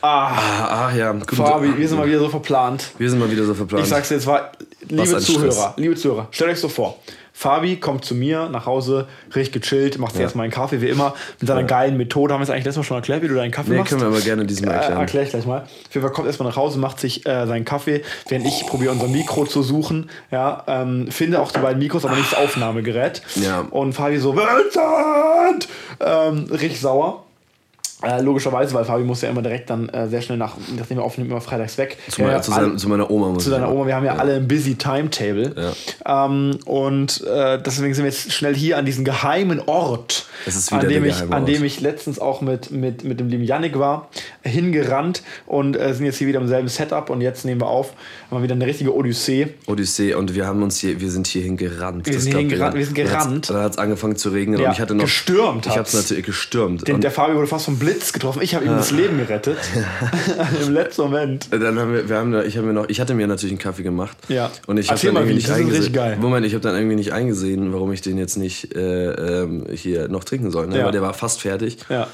Ah, ach ja. Gut. Fabi, wir sind mal wieder so verplant. Wir sind mal wieder so verplant. Ich sag's dir jetzt mal, liebe Zuhörer, Stress. liebe Zuhörer, stellt euch so vor. Fabi kommt zu mir nach Hause, richtig gechillt, macht sich erstmal einen Kaffee, wie immer, mit seiner geilen Methode. Haben wir es eigentlich letztes Mal schon erklärt, wie du deinen Kaffee nee, machst? können wir aber gerne diesmal Äh, erklären. erkläre ich gleich mal. Auf jeden Fall kommt erstmal nach Hause, macht sich äh, seinen Kaffee, während ich probiere unser Mikro zu suchen. Ja, ähm, finde auch die beiden Mikros, aber nicht das Aufnahmegerät. Ja. Und Fabi so, Vincent! Ähm, richtig sauer. Äh, logischerweise, weil Fabi muss ja immer direkt dann äh, sehr schnell nach, nachdem er aufnimmt, immer freitags weg. zu, meiner, Ja, zu, seiner, zu meiner Oma muss zu deiner sagen. Oma. Wir haben ja, alle ein busy Timetable. Ähm, und äh, deswegen sind wir jetzt schnell hier an diesem geheimen Ort, an, dem ich, an dem ich letztens auch mit, mit, mit dem lieben Yannick war, hingerannt und äh, sind jetzt hier wieder im selben Setup und jetzt nehmen wir auf. Haben wir wieder eine richtige Odyssee. Odyssee und wir haben uns hier, wir sind hierhin gerannt. Wir sind glaubt hier ihr gerannt, wir sind gerannt. Dann hat es angefangen zu regnen Ja, und ich hatte noch. gestürmt Ich habe es natürlich gestürmt. Den, der Fabio wurde fast vom Blitz getroffen. Ich habe ihm das Leben gerettet. Im letzten Moment. dann haben wir, wir haben, da- ich habe mir noch, ich hatte mir natürlich einen Kaffee gemacht. Ja. Und ich habe dann irgendwie wie, nicht eingesehen. Moment, ich habe dann irgendwie nicht eingesehen, warum ich den jetzt nicht äh, ähm, hier noch trinken soll. Ne? Ja. Weil der war fast fertig. Ja.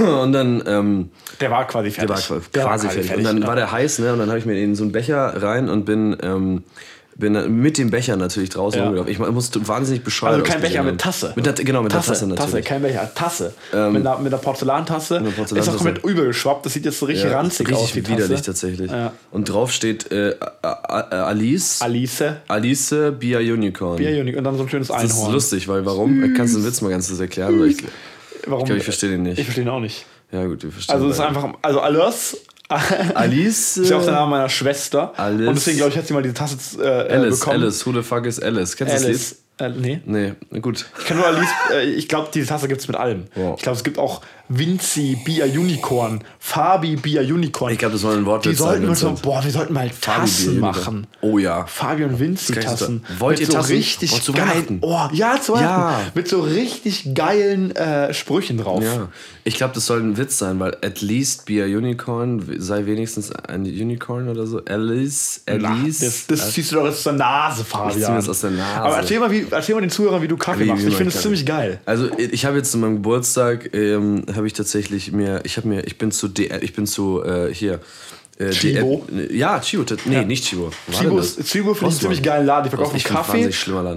Und dann ähm, Der war quasi der fertig. war quasi, Der war fertig. Und dann ja. war der heiß, ne? Und dann habe ich mir in so einen Becher rein und bin ähm, bin mit dem Becher natürlich draußen Ja. rumgelaufen. Ich musste wahnsinnig bescheuert Also kein Becher haben. mit Tasse. Mit der, genau, mit Tasse, der Tasse natürlich. Tasse, kein Becher, Tasse. mit, einer, mit einer Porzellantasse. Eine Ist Porzellantasse. auch komplett übergeschwappt. Das sieht jetzt so richtig Ja, ranzig richtig aus. Die widerlich Tasse. tatsächlich. Ja. Und drauf steht äh, Alice, Alice, Alice Bia Unicorn. Bier Unique und dann so ein schönes das ist Einhorn. lustig, weil warum? Kannst du den Witz mal ganz kurz erklären? Ich, ich Warum? glaube, ich verstehe den nicht. Ich verstehe ihn auch nicht. ja gut, wir verstehen Also es ist einfach, also Alice Alice. ist ja auch der Name meiner Schwester. Alice. Und deswegen glaube ich, hat sie mal diese Tasse äh, Alice, bekommen. Alice, who the fuck is Alice? Kennst du das Lied? Äh, nee. Nee, na gut. Ich kenne nur Alice, äh, ich glaube, diese Tasse gibt es mit allem. Wow. Ich glaube, es gibt auch Vinci Bia Unicorn, Fabi Bia Unicorn. Ich glaube, das soll ein Wort Die sollten wir so, boah, wir sollten mal Tassen machen. Oh ja. Fabi und Vinci kann ich Tassen. Wollt mit ihr so Tassen? richtig Oh, zu geilen, Weihnachten? oh, ja, zu Weihnachten. Ja. Mit so richtig geilen äh, Sprüchen drauf. Ja, ich glaube, das soll ein Witz sein, weil at least be a unicorn, sei wenigstens ein Unicorn oder so. Alice, Alice. das, das ziehst du doch aus der Nase, Fabian. zieh mir das aus der Nase. Aber erzähl mal, wie, erzähl mal den Zuhörern, wie du Kaffee Wie- machst. wie Ich finde es ziemlich geil. Also ich habe jetzt zu meinem Geburtstag ähm, habe ich tatsächlich mir, ich habe mir, ich bin zu D, ich bin zu äh, hier. Äh, Chibo? DM Ja, Chibo. Nee, nicht Chibo. Chibo, ist- das? Chibo finde ich ziemlich geilen Laden. Die verkaufen Kaffee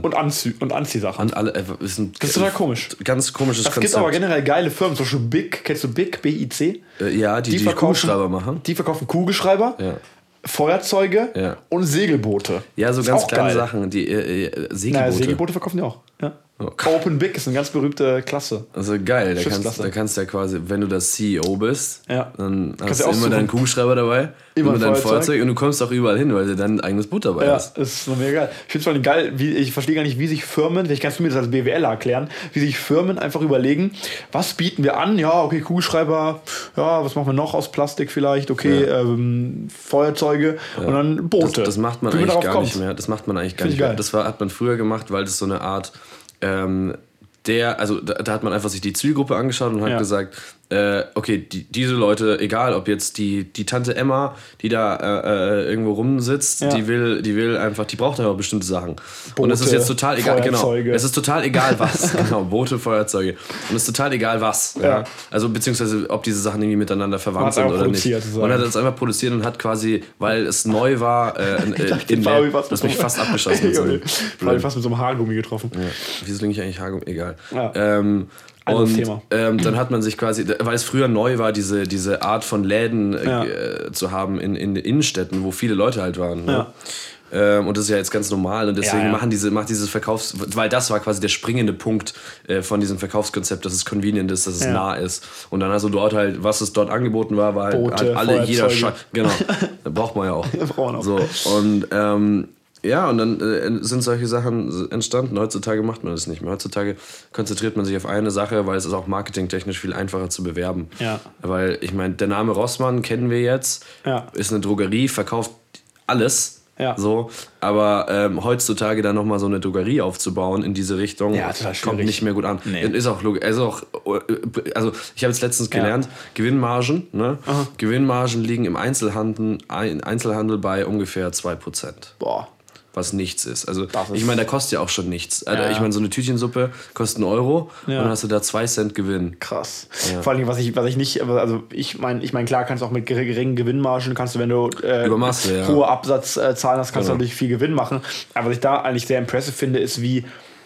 und, Anzie und Anziehsachen. Und alle, äh, ist ein, Das ist total komisch. Ganz komisches Es Konzept. gibt aber generell geile Firmen, zum Beispiel Big, kennst du Big, B-I-C? äh, ja, die, die, Kugelschreiber machen. Die verkaufen Kugelschreiber, Ja. Feuerzeuge Ja. und Segelboote. Ja, so ganz kleine geil. Sachen, die äh, äh, Segelboote. Naja, Segelboote verkaufen die auch. Ja. Open Big ist eine ganz berühmte Klasse. Also geil, da kannst, da kannst du ja quasi, wenn du das CEO bist, Ja. dann hast Kannst du immer deinen Kugelschreiber dabei, Immer immer, ein dein Feuerzeug. Feuerzeug und du kommst auch überall hin, weil du dein eigenes Boot dabei Ja, hast. das ist mega geil. Ich finde es vor geil, wie, ich verstehe gar nicht, wie sich Firmen, vielleicht kannst du mir das als BWLer erklären, wie sich Firmen einfach überlegen, was bieten wir an? Ja, okay, Kugelschreiber, ja, was machen wir noch aus Plastik vielleicht? Okay, ähm, Feuerzeuge und dann Boote. Das, das macht man Wie eigentlich darauf gar kommt. nicht mehr. Das macht man eigentlich gar Find nicht ich mehr. geil. Das war, hat man früher gemacht, weil das so eine Art ähm, der, also da, da hat man einfach sich die Zielgruppe angeschaut und hat Ja. gesagt, äh, okay, die, diese Leute, egal ob jetzt die, die Tante Emma, die da äh, äh, irgendwo rumsitzt, Ja. die will, die will einfach, die braucht einfach bestimmte Sachen. und Boote, es ist jetzt total egal, genau. Es ist total egal was. genau, Boote, Feuerzeuge. Und es ist total egal was. Ja. Ja. Also beziehungsweise ob diese Sachen irgendwie miteinander verwandt sind oder nicht. sozusagen. Man hat es einfach produziert und hat quasi, weil es neu war, äh, in, äh, dachte, in der, das mich so- fast abgeschossen. mit so einem Fabi fast mit so einem Haargummi getroffen. ja. Wieso klinge ich eigentlich Haargummi? Egal. Ja. Ähm, und ähm, dann hat man sich quasi, weil es früher neu war, diese, diese Art von Läden äh, Ja. äh, zu haben in, in Innenstädten, wo viele Leute halt waren. Ne? Ja. Ähm, und das ist ja jetzt ganz normal und deswegen Ja, machen diese, macht dieses Verkaufs, weil das war quasi der springende Punkt äh, von diesem Verkaufskonzept, dass es convenient ist, dass es nah ist. Und dann also dort halt, was es dort angeboten war, war halt, Boote, halt alle, jeder. Scheiß. Genau. Braucht man ja auch. Braucht man auch. So, und ähm, ja, und dann äh, sind solche Sachen entstanden. Heutzutage macht man das nicht mehr. Heutzutage konzentriert man sich auf eine Sache, weil es ist auch marketingtechnisch viel einfacher zu bewerben. Ja. Weil ich meine, der Name Rossmann kennen wir jetzt, Ja. ist eine Drogerie, verkauft alles. Ja. So, aber ähm, heutzutage dann nochmal so eine Drogerie aufzubauen in diese Richtung, Ja, kommt nicht mehr gut an. Nee. Ist auch logisch. Also, auch, äh, also ich habe jetzt letztens Ja. gelernt, Gewinnmargen, ne? Gewinnmargen liegen im Einzelhandel, ein- Einzelhandel bei ungefähr 2%. Boah. Was nichts ist. Also ist- ich meine, da kostet ja auch schon nichts. Also, Ja. Ich meine, so eine Tütchensuppe kostet einen Euro Ja. und dann hast du da zwei Cent Gewinn. Krass. Vor allem, was ich, was ich nicht, also ich meine, ich meine, klar kannst du auch mit gering- geringen Gewinnmargen, kannst du, wenn du äh, Über Masse, ja. hohe Absatzzahlen hast, kannst du Genau. natürlich viel Gewinn machen. Aber was ich da eigentlich sehr impressive finde, ist, wie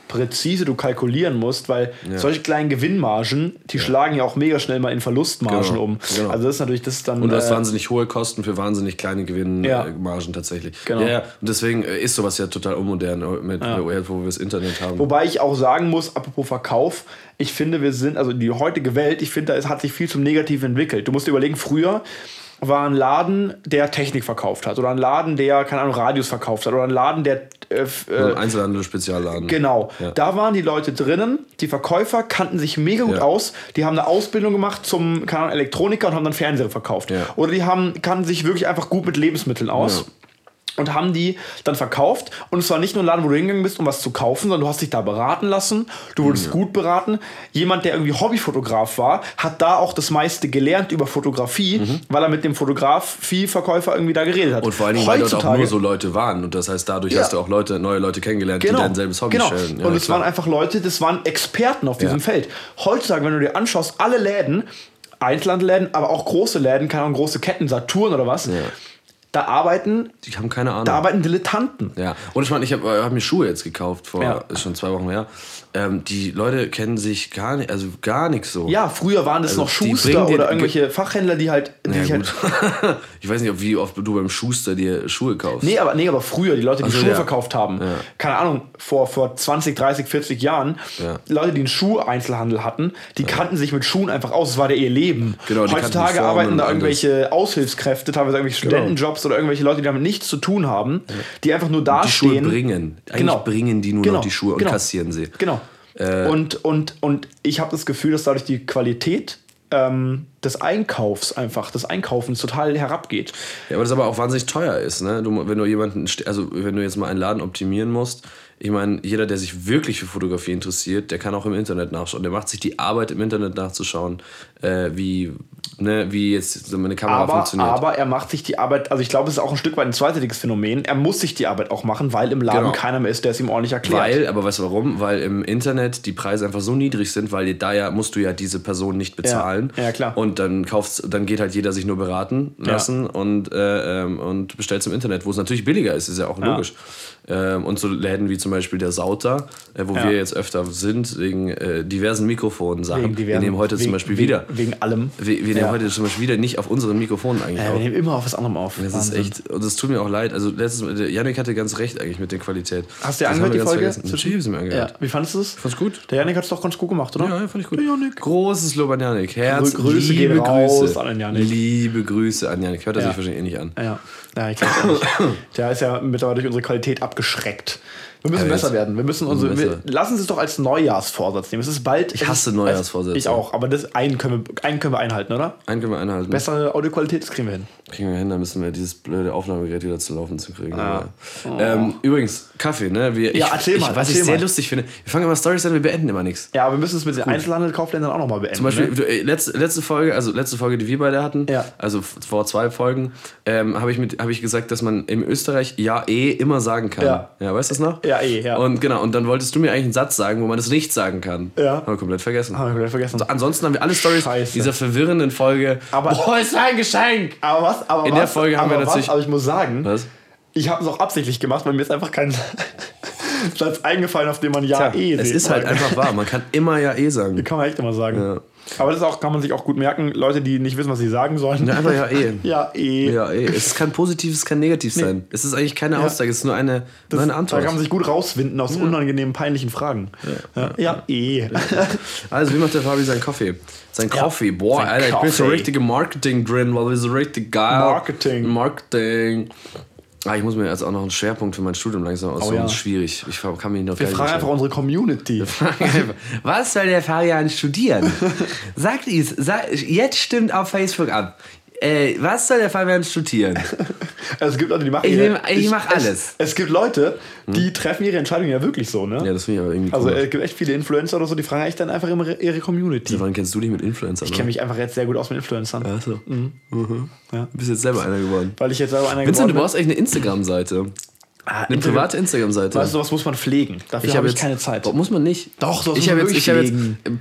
präzise du kalkulieren musst, weil solche kleinen Gewinnmargen, die schlagen ja auch mega schnell mal in Verlustmargen Genau, um. genau. Also das ist natürlich das ist dann Und du hast äh, wahnsinnig hohe Kosten für wahnsinnig kleine Gewinnmargen Ja. Margen tatsächlich. Genau. Ja, ja. Und deswegen äh, ist sowas ja total unmodern, äh, mit, wo wir das Internet haben. Wobei ich auch sagen muss, apropos Verkauf, ich finde, wir sind, also die heutige Welt, ich finde, es hat sich viel zum Negativen entwickelt. Du musst dir überlegen, früher war ein Laden, der Technik verkauft hat. Oder ein Laden, der, keine Ahnung, Radios verkauft hat. Oder ein Laden, der. Äh, So ein äh, Einzelhandel, Spezialladen. Genau, Ja. da waren die Leute drinnen, die Verkäufer kannten sich mega gut Ja. aus, die haben eine Ausbildung gemacht zum keine Ahnung, Elektroniker und haben dann Fernseher verkauft. Ja. Oder die haben, kannten sich wirklich einfach gut mit Lebensmitteln aus. Ja. Und haben die dann verkauft. Und es war nicht nur ein Laden, wo du hingegangen bist, um was zu kaufen, sondern du hast dich da beraten lassen. Du wurdest gut beraten. Jemand, der irgendwie Hobbyfotograf war, hat da auch das meiste gelernt über Fotografie, weil er mit dem Fotografieverkäufer irgendwie da geredet hat. Und vor allen Dingen, weil dort auch nur so Leute waren. Und das heißt, dadurch Ja. hast du auch Leute, neue Leute kennengelernt, die dein selbes Hobby genau. stellen. und es klar. waren einfach Leute, das waren Experten auf diesem Ja. Feld. Heutzutage, wenn du dir anschaust, alle Läden, Einzelhandläden, aber auch große Läden, keine Ahnung, große Ketten, Saturn oder was, da arbeiten, Die haben keine Ahnung. da arbeiten Dilettanten. Ja, und ich meine, ich habe hab mir Schuhe jetzt gekauft, vor Ja. ist schon zwei Wochen her. Ähm, die Leute kennen sich gar nicht, also gar nichts so. Ja, früher waren das Also noch Schuster oder irgendwelche Fachhändler, die halt. Die Ja, gut. halt ich weiß nicht, ob, wie oft du beim Schuster dir Schuhe kaufst. nee, aber, nee, aber früher, die Leute, die Ach so, Schuhe ja. verkauft haben, keine Ahnung, vor, vor 20, 30, 40 Jahren, Ja. Leute, die einen Schuheinzelhandel hatten, die kannten sich mit Schuhen einfach aus. Das war der ihr Leben. Genau, Heutzutage arbeiten da alles. irgendwelche Aushilfskräfte, teilweise irgendwelche Genau. Studentenjobs oder irgendwelche Leute, die damit nichts zu tun haben, die einfach nur die Schuhe dastehen. bringen. Eigentlich Genau. bringen die nur Genau. noch die Schuhe und Genau. kassieren sie. Genau. Äh, und, und, und ich habe das Gefühl, dass dadurch die Qualität ähm, des Einkaufs einfach, des Einkaufens total herabgeht. Ja, aber das aber auch wahnsinnig teuer ist, ne? Du, wenn du jemanden, also wenn du jetzt mal einen Laden optimieren musst, ich meine, jeder, der sich wirklich für Fotografie interessiert, der kann auch im Internet nachschauen. Der macht sich die Arbeit im Internet nachzuschauen, äh, wie, ne, wie jetzt so eine Kamera Aber, funktioniert. aber er macht sich die Arbeit, also ich glaube, es ist auch ein Stück weit ein zweiseitiges Phänomen. Er muss sich die Arbeit auch machen, weil im Laden Genau. keiner mehr ist, der es ihm ordentlich erklärt. Weil, aber weißt du warum? Weil im Internet die Preise einfach so niedrig sind, weil da ja musst du ja diese Person nicht bezahlen. Ja, klar. Und dann kaufst, dann geht halt jeder sich nur beraten lassen und, äh, ähm, und bestellt im Internet, wo es natürlich billiger ist, ist ja auch logisch. Ähm, und so Läden wie zum Beispiel der Sauter, äh, wo Ja. wir jetzt öfter sind, wegen äh, diversen Mikrofonsachen. Wegen wir nehmen heute wegen, zum Beispiel wegen, wieder. Wegen allem. Wir, wir nehmen Ja. heute zum Beispiel wieder nicht auf unseren Mikrofonen eigentlich Ja, auf. wir nehmen immer auf was anderem auf. Das ist echt, und das tut mir auch leid. Also letztes Mal, Janik hatte ganz recht eigentlich mit der Qualität. Hast du dir angehört, die Folge? Natürlich habe ich mir angehört. Ja. Wie fandest du es? Fand's gut? Der Janik hat es doch ganz gut gemacht, oder? Ja, ja, fand ich gut. Der Janik. Großes Lob an Janik. Herz, Grü- Grüße liebe gehen raus Grüße. an Janik. Liebe Grüße an Janik. Hört er Ja. sich wahrscheinlich eh nicht an. Ja, ja ich glaube nicht. Der ist ja mittlerweile durch unsere Qualität abgeschreckt. Wir müssen Ja, besser werden. Wir müssen unsere, wir, lassen Sie es doch als Neujahrsvorsatz nehmen. Es ist bald. Ich hasse Neujahrsvorsätze. Ich auch, aber das einen können wir, einen können wir einhalten, oder? Einen können wir einhalten. Bessere Audioqualität, das kriegen wir hin. Kriegen wir hin, dann müssen wir dieses blöde Aufnahmegerät wieder zu laufen zu kriegen. Ja. Aber, ähm, übrigens, Kaffee, ne? Wir, Ja, ich, erzähl ich, mal, Was ich sehr mal. lustig finde, wir fangen immer Stories an, wir beenden immer nichts. Ja, aber wir müssen es mit den Einzelhandelkaufländern auch nochmal beenden. Zum Beispiel, ne? du, äh, letzte, letzte Folge, also letzte Folge, die wir beide hatten, Ja. also vor zwei Folgen, ähm, habe ich, mit- hab ich gesagt, dass man in Österreich ja eh immer sagen kann. Ja. ja weißt du das noch? Ja, eh, ja. Und genau, und dann wolltest du mir eigentlich einen Satz sagen, wo man das nicht sagen kann. Ja. Haben wir komplett vergessen. Haben wir komplett vergessen. Ansonsten haben wir alle Stories dieser verwirrenden Folge. Aber- Boah, ist ein Geschenk! Aber was? Aber In was, der Folge haben aber wir natürlich- Was, aber ich muss sagen, Was? ich habe es auch absichtlich gemacht, weil mir ist einfach kein Satz eingefallen, auf den man ja eh es ist halt einfach wahr. Man kann immer ja eh sagen. Kann man echt immer sagen. Ja. Aber das ist auch, kann man sich auch gut merken. Leute, die nicht wissen, was sie sagen sollen. Ja, einfach ja eh. Ja, eh. Ja, eh. Es kann positiv, es kann negativ sein. Es ist eigentlich keine Aussage, es ist nur eine, nur eine Da Antwort. kann man sich gut rauswinden aus unangenehmen, peinlichen Fragen. Ja, ja eh. Also, wie macht der Fabi seinen Kaffee? Sein Coffee. Boah, Sein Alter, ich bin so Kaffee. richtige Marketing drin, weil wir so richtig geil. Marketing. Marketing. Ah, ich muss mir jetzt auch noch einen Schwerpunkt für mein Studium langsam aussuchen. Oh ja. Das ist schwierig. Ich kann mich noch Wir fragen einfach unsere Community. Was soll der Fabian studieren? Sagt es. Sag, jetzt stimmt auf Facebook ab. Äh, was soll der Fabian studieren? Also es gibt Leute, die machen Ich ihre- nehm- ich mach alles. Hm. Es, es gibt Leute, die treffen ihre Entscheidungen ja wirklich so, ne? Ja, das finde ich aber irgendwie Also cool. es gibt echt viele Influencer oder so, die fragen echt dann einfach immer ihre Community. Wann kennst du dich mit Influencern? Ich kenne mich einfach jetzt sehr gut aus mit Influencern. Achso. Ja. Du bist jetzt selber einer geworden. Weil ich jetzt selber einer Vincent, du geworden bin. brauchst echt eine Instagram-Seite. Eine Instagram- private Instagram-Seite. Weißt du, sowas muss man pflegen. Dafür habe ich jetzt- keine Zeit. Muss man nicht. Doch, sowas ich muss habe man jetzt, ich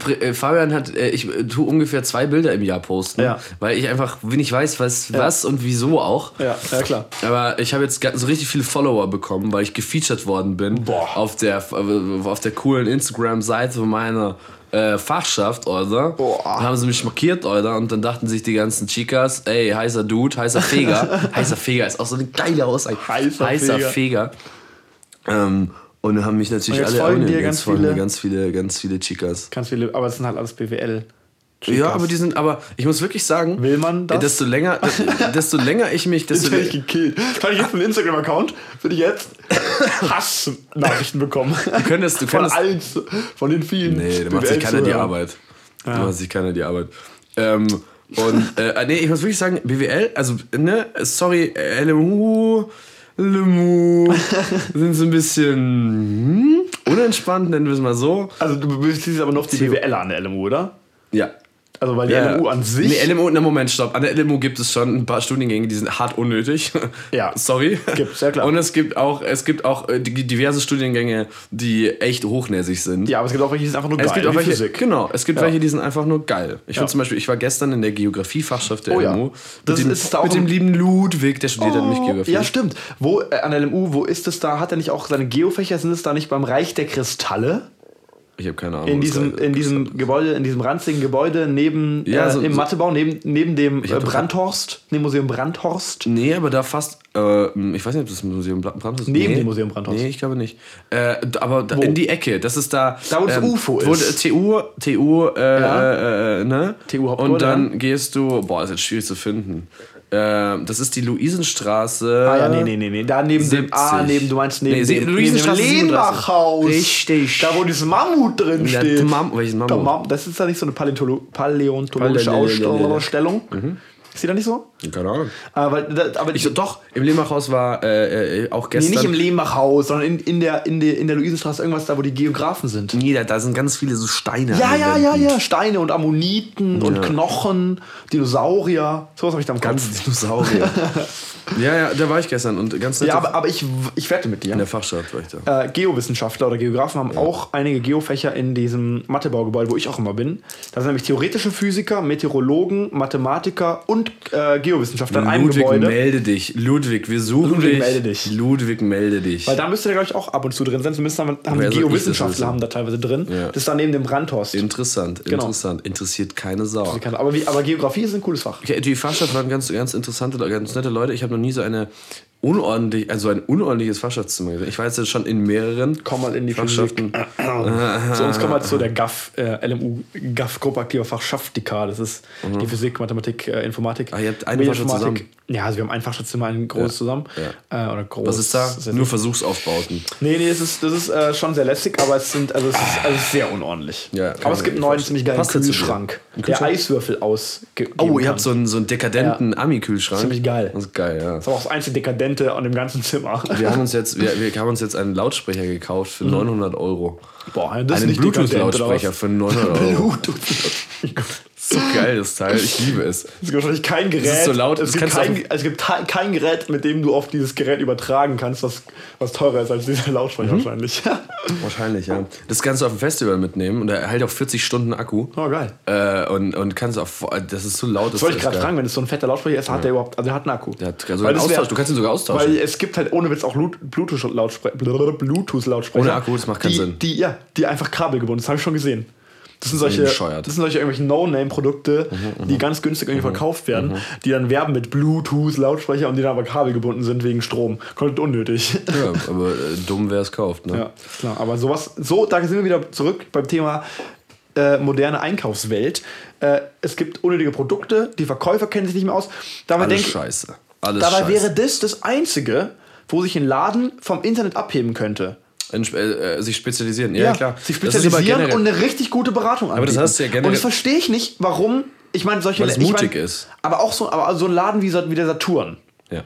jetzt, äh, Fabian hat, äh, ich tue ungefähr zwei Bilder im Jahr posten, Ja. weil ich einfach wenig weiß, was, was und wieso auch. Ja, ja klar. Aber ich habe jetzt so richtig viele Follower bekommen, weil ich gefeatured worden bin Boah. auf der auf der coolen Instagram-Seite meiner äh, Fachschaft, oder? Boah. Dann haben sie mich markiert, oder? Und dann dachten sich die ganzen Chicas, ey, heißer Dude, heißer Feger. heißer Feger ist auch so eine geile Aussage. Heißer Feger. Feger. Ähm, und dann haben mich natürlich alle folgen dir ganz folgen viele- ganz viele, ganz viele Chicas. Ganz viele, aber es sind halt alles BWL. Ja, aber die sind, aber ich muss wirklich sagen, Will man das? äh, desto länger, desto länger ich mich, desto Jetzt ich gekillt. Kann ich jetzt einen Instagram-Account, würde ich jetzt Hassnachrichten bekommen. Du könntest- du von könntest- allen, von den vielen. Nee, da macht sich keiner die. Arbeit. Da macht sich keiner die Arbeit. Ähm, und äh, nee, ich muss wirklich sagen, BWL, also, ne, sorry, LMU, LMU sind so ein bisschen hm, unentspannt, nennen wir es mal so. Also du beziehst aber noch die BWL an der LMU, oder? Ja. Also weil die Ja, LMU an sich. Nee, LMU, na Moment, stopp. An der LMU gibt es schon ein paar Studiengänge, die sind hart unnötig. Ja. Sorry. Gibt's, ja klar. Und es gibt auch, es gibt auch äh, diverse Studiengänge, die echt hochnäsig sind. ja, aber es gibt auch welche, die sind einfach nur geil. Es gibt auch welche, Physik. genau, es gibt Ja. welche, die sind einfach nur geil. Ich Ja. finde zum Beispiel, ich war gestern in der Geografiefachschaft der Oh ja. LMU Das mit, dem, ist da auch mit dem lieben Ludwig, der studiert hat nämlich Geografie. Ja, stimmt. Wo, äh, an der LMU, wo ist es da? Hat er nicht auch seine Geofächer? Sind es da nicht beim Reich der Kristalle? Ich habe keine Ahnung. In diesem, in diesem Gebäude, in diesem ranzigen Gebäude neben Ja, äh, so- im so- Mathebau, neben, neben dem äh, Brandhorst, neben Museum Brandhorst. Nee, aber da fast, äh, ich weiß nicht, ob das Museum Bra- Brandhaus ist. Neben nee. dem Museum Brandhaus. Nee, ich glaube nicht. Äh, aber da, in die Ecke, das ist da. Da, wo das UFO wo ist. TU, TU, äh, Ja. äh, ne? TU Hauptgebäude, Und dann gehst du, boah, ist jetzt schwierig zu finden. Äh, das ist die Luisenstraße. Ah ja, nee, nee, nee, nee. Da neben dem, ah, 70. neben, du meinst neben Nee, dem, neben dem Luisenstraße 37. Lehnbachhaus. Richtig. Da, wo dieses Mammut drin Ja, steht. Mam welches Da Mammut? Mam- Das ist da nicht so eine Paläontolo paläontologische Ausstellung. Ist die da nicht so? Keine Ahnung. Aber, da, aber Ich so, doch, im Lehmachhaus war äh, äh, auch nee, gestern. nicht im Lehmachhaus, sondern in, in, der, in, der, in der Luisenstraße irgendwas da, wo die Geografen sind. Nee, da, da sind ganz viele so Steine. Ja, ja, ja, ja. Steine und Ammoniten und Ja. Knochen, Dinosaurier. Sowas habe ich da im Kopf. Ganz Dinosaurier. ja, ja, da war ich gestern und ganz nett. Ja, aber, aber ich, ich wette mit dir. in der Fachstadt war ich da. äh, Geowissenschaftler oder Geografen haben auch einige Geofächer in diesem Mathebaugebäude, wo ich auch immer bin. Da sind nämlich theoretische Physiker, Meteorologen, Mathematiker und äh, Geowissenschaftler in einem Ludwig, Gebäude. melde dich. Ludwig, wir suchen Ludwig, dich. melde dich. Ludwig, melde dich. Weil da müsste der, glaube ich, auch ab und zu drin sein. Zumindest haben, haben die Geowissenschaftler wissen? haben da teilweise drin. Ja. Das ist da neben dem Brandhorst. interessant, Genau. interessant. Interessiert keine Sau. Aber, wie, aber Geografie ist ein cooles Fach. Okay, die Fachstadt waren ganz, ganz interessante, ganz nette Leute. Ich habe noch nie so eine unordentlich, also ein unordentliches Fachschaftszimmer gesehen. Ich war jetzt schon in mehreren Komm mal in die Fachschaften. Zu uns kommt halt so der GAF, äh, LMU, GAF, Gruppe aktiver Fachschaftika. Das ist die Physik, Mathematik, äh, Informatik. Mhm. Ah, ihr habt eine. Fachschaft zusammen? Ja, also wir haben ein Fachschaftzimmer, ein großes zusammen. Äh, oder groß. Was ist da? Ist Nur Versuchsaufbauten. Nee, nee, es ist, das ist äh, schon sehr lästig, aber es, sind, also es, ist, also es ist sehr unordentlich. Ja, aber es gibt einen neuen ziemlich geilen Kühlschrank. Ein der Kühlschrank? Eiswürfel aus. Oh, ihr habt so einen, so einen dekadenten Ami-Kühlschrank. Ziemlich geil. Das ist geil, ja. Das ist auch das einzige Dekadente an dem ganzen Zimmer. Wir haben uns jetzt, wir, wir haben uns jetzt einen Lautsprecher gekauft für 900 Euro. Boah, das ist Einen Bluetooth-Lautsprecher für 900 Euro. Bluetooth. So geil, das Teil. Ich liebe es. Es gibt wahrscheinlich kein Gerät. ist so laut, es, gibt kein, es gibt kein Gerät, mit dem du auf dieses Gerät übertragen kannst, was, was teurer ist als dieser Lautsprecher Mhm. wahrscheinlich. Wahrscheinlich, ja. Das kannst du auf dem Festival mitnehmen und er hält auch 40 Stunden Akku. oh, geil. Äh, und, und kannst auch, das ist so laut. Das wollte ich gerade fragen, wenn es so ein fetter Lautsprecher ist, hat der überhaupt, also der hat einen Akku. Der hat sogar Weil einen das wär- Austausch, du kannst ihn sogar austauschen. Weil es gibt halt ohne Witz auch Bluetooth-Lautsprecher. Bluetooth-Lautsprecher. Ohne Akku, das macht keinen die, Sinn. Die, ja, die einfach kabelgebunden, das habe ich schon gesehen. Das sind, solche. Mhm, das sind solche irgendwelche No-Name-Produkte, die ganz günstig irgendwie verkauft werden, die dann werben mit Bluetooth-Lautsprecher und die dann aber kabelgebunden sind wegen Strom. Komplett unnötig. ja, aber äh, dumm, wer es kauft. Ne? Ja, klar. Aber sowas, so, da sind wir wieder zurück beim Thema äh, moderne Einkaufswelt. Äh, es gibt unnötige Produkte, die Verkäufer kennen sich nicht mehr aus. Dabei, Alles denk, scheiße. Alles dabei scheiße. wäre das das Einzige, wo sich ein Laden vom Internet abheben könnte. In, äh, äh, sich spezialisieren. Ja, klar. Sich Das aber spezialisieren und eine richtig gute Beratung anbieten. das hast du ja generell- Und das verstehe ich nicht, warum. Ich meine, solche Weil es ich mein, mutig ist. Aber auch so, aber so ein Laden wie, wie der Saturn. Ja.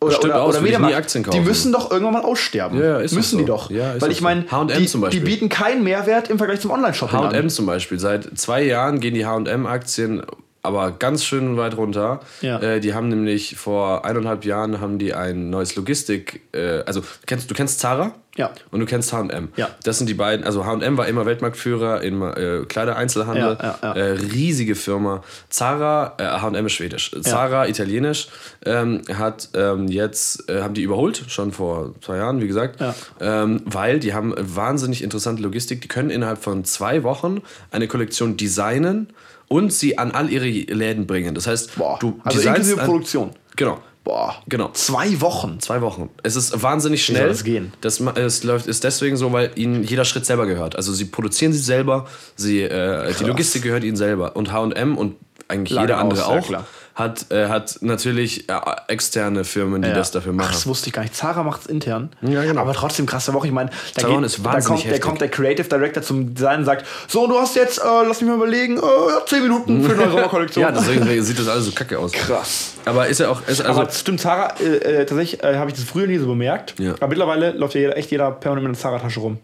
Oder, Stimmt oder, aus, oder nie Aktien die kaufen. müssen doch irgendwann mal aussterben. Ja, ja, ist müssen die so. doch. Ja, ist Weil ich meine, so. H&M die, zum die bieten keinen Mehrwert im Vergleich zum Online-Shopping H&M zum Beispiel. Seit zwei Jahren gehen die H&M-Aktien aber ganz schön weit runter. Ja. Äh, die haben nämlich vor eineinhalb Jahren haben die ein neues Logistik, äh, also kennst du kennst Zara? Ja. Und du kennst H&M. Ja. Das sind die beiden, also H&M war immer Weltmarktführer im äh, Kleidereinzelhandel. Ja, ja, ja. Äh, riesige Firma. Zara, äh, H&M ist schwedisch. Zara, italienisch, ähm, hat ähm, jetzt, äh, haben die überholt, schon vor zwei Jahren, wie gesagt. Ähm, weil die haben wahnsinnig interessante Logistik. Die können innerhalb von zwei Wochen eine Kollektion designen und sie an all ihre Läden bringen. Das heißt, Boah. du also inklusive an- Produktion. Genau. Boah. Genau. Zwei Wochen. Zwei Wochen. Es ist wahnsinnig soll schnell. das gehen? Das es läuft ist deswegen so, weil ihnen jeder Schritt selber gehört. Also sie produzieren sie selber, sie äh, die Logistik gehört ihnen selber und H&M und eigentlich Lange jeder andere aus, ja, auch klar. Hat äh, hat natürlich äh, externe Firmen, die Ja. das dafür machen. Ach, das wusste ich gar nicht. Zara macht es intern. Ja, genau. Aber trotzdem krasse Woche. Ich meine, da, Zara geht- ist da, wahnsinnig kommt, der heftig. kommt der Creative Director zum Design und sagt: So, du hast jetzt, äh, lass mich mal überlegen, äh, ja, 10 Minuten für eine Sommerkollektion. ja, deswegen sieht das alles so kacke aus. krass. Aber ist ja auch ist also aber stimmt, Zara, äh, äh, tatsächlich äh, habe ich das früher nie so bemerkt. Ja. Aber mittlerweile läuft ja jeder, echt jeder permanent mit einer Zara-Tasche rum.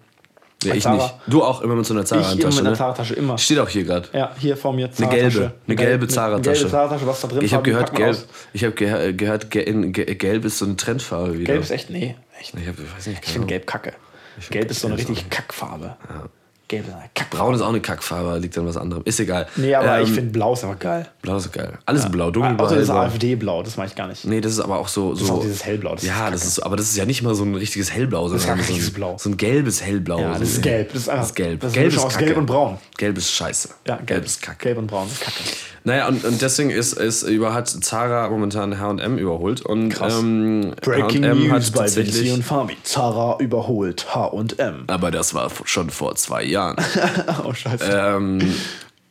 Ja, ich Zara. nicht. Du auch immer mit so einer Ich immer Zara-Tasche. mit einer Ne? Zara-Tasche, immer. Steht auch hier gerade. Ja, hier vor mir Eine Zara-Tasche. gelbe, eine gelbe Eine Zara-Tasche. gelbe Zara-Tasche, was da drin Ich habe gehört, gelb. aus. Ich habe ge gehört, gelb ist so eine Trendfarbe wieder. Gelb ist echt, nee, echt. Ich, hab, ich weiß nicht. Ich finde Gelb kacke. Gelb ist so eine richtig Kackfarbe. Gelb ist eine Kackfarbe. Braun ist auch eine Kackfarbe, liegt an was anderem. Ist egal. Nee, aber Ähm, ich finde Blau ist einfach geil. Blau ist geil. Alles blau, dunkelblau. Außer das. AfD-Blau, das mag ich gar nicht. Nee, das ist aber auch so. so ist auch dieses Hellblau, das ist ja, kacke. das ist so, aber das ist ja nicht mal so ein richtiges Hellblau, sondern gar so, richtiges ein, Blau. so ein gelbes Hellblau. Ja, so das ist gelb. Das ist einfach- Das ist gelb. das ist gelb Mischung aus Kacke. Gelb und Braun. Gelb ist scheiße. Ja, gelb, ist Kacke. Gelb und Braun ist kacke. Naja, und, und deswegen ist, ist über, hat Zara momentan H&M überholt. Und Krass. ähm, Breaking News hat bei Vinci und Fabi. Zara überholt H&M. aber das war schon vor zwei Jahren. Oh, scheiße. ähm,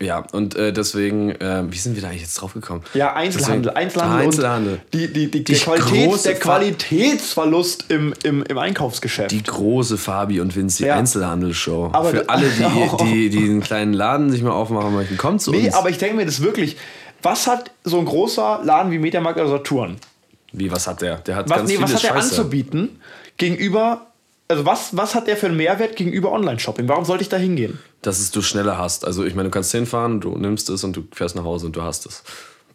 ja, und äh, deswegen, äh, wie sind wir da eigentlich jetzt drauf gekommen? ja, Einzelhandel. Deswegen- Einzelhandel, Einzelhandel. Die, die, die, Die der, Qualität, der Qualitätsverlust im, im, im Einkaufsgeschäft. Die große Fabi und Vinci Ja. Einzelhandelsshow. Aber Für alle, die, die, die einen kleinen Laden sich mal aufmachen möchten, kommt zu nee, uns. aber ich denke mir das wirklich. Was hat so ein großer Laden wie Mediamarkt oder Saturn? Wie, was hat der? Der hat Was, ganz nee, viele was hat er Scheiße. anzubieten gegenüber. Also was, was hat der für einen Mehrwert gegenüber Online-Shopping? Warum sollte ich da hingehen? Dass es du schneller hast. Also ich meine, du kannst hinfahren, du nimmst es und du fährst nach Hause und du hast es.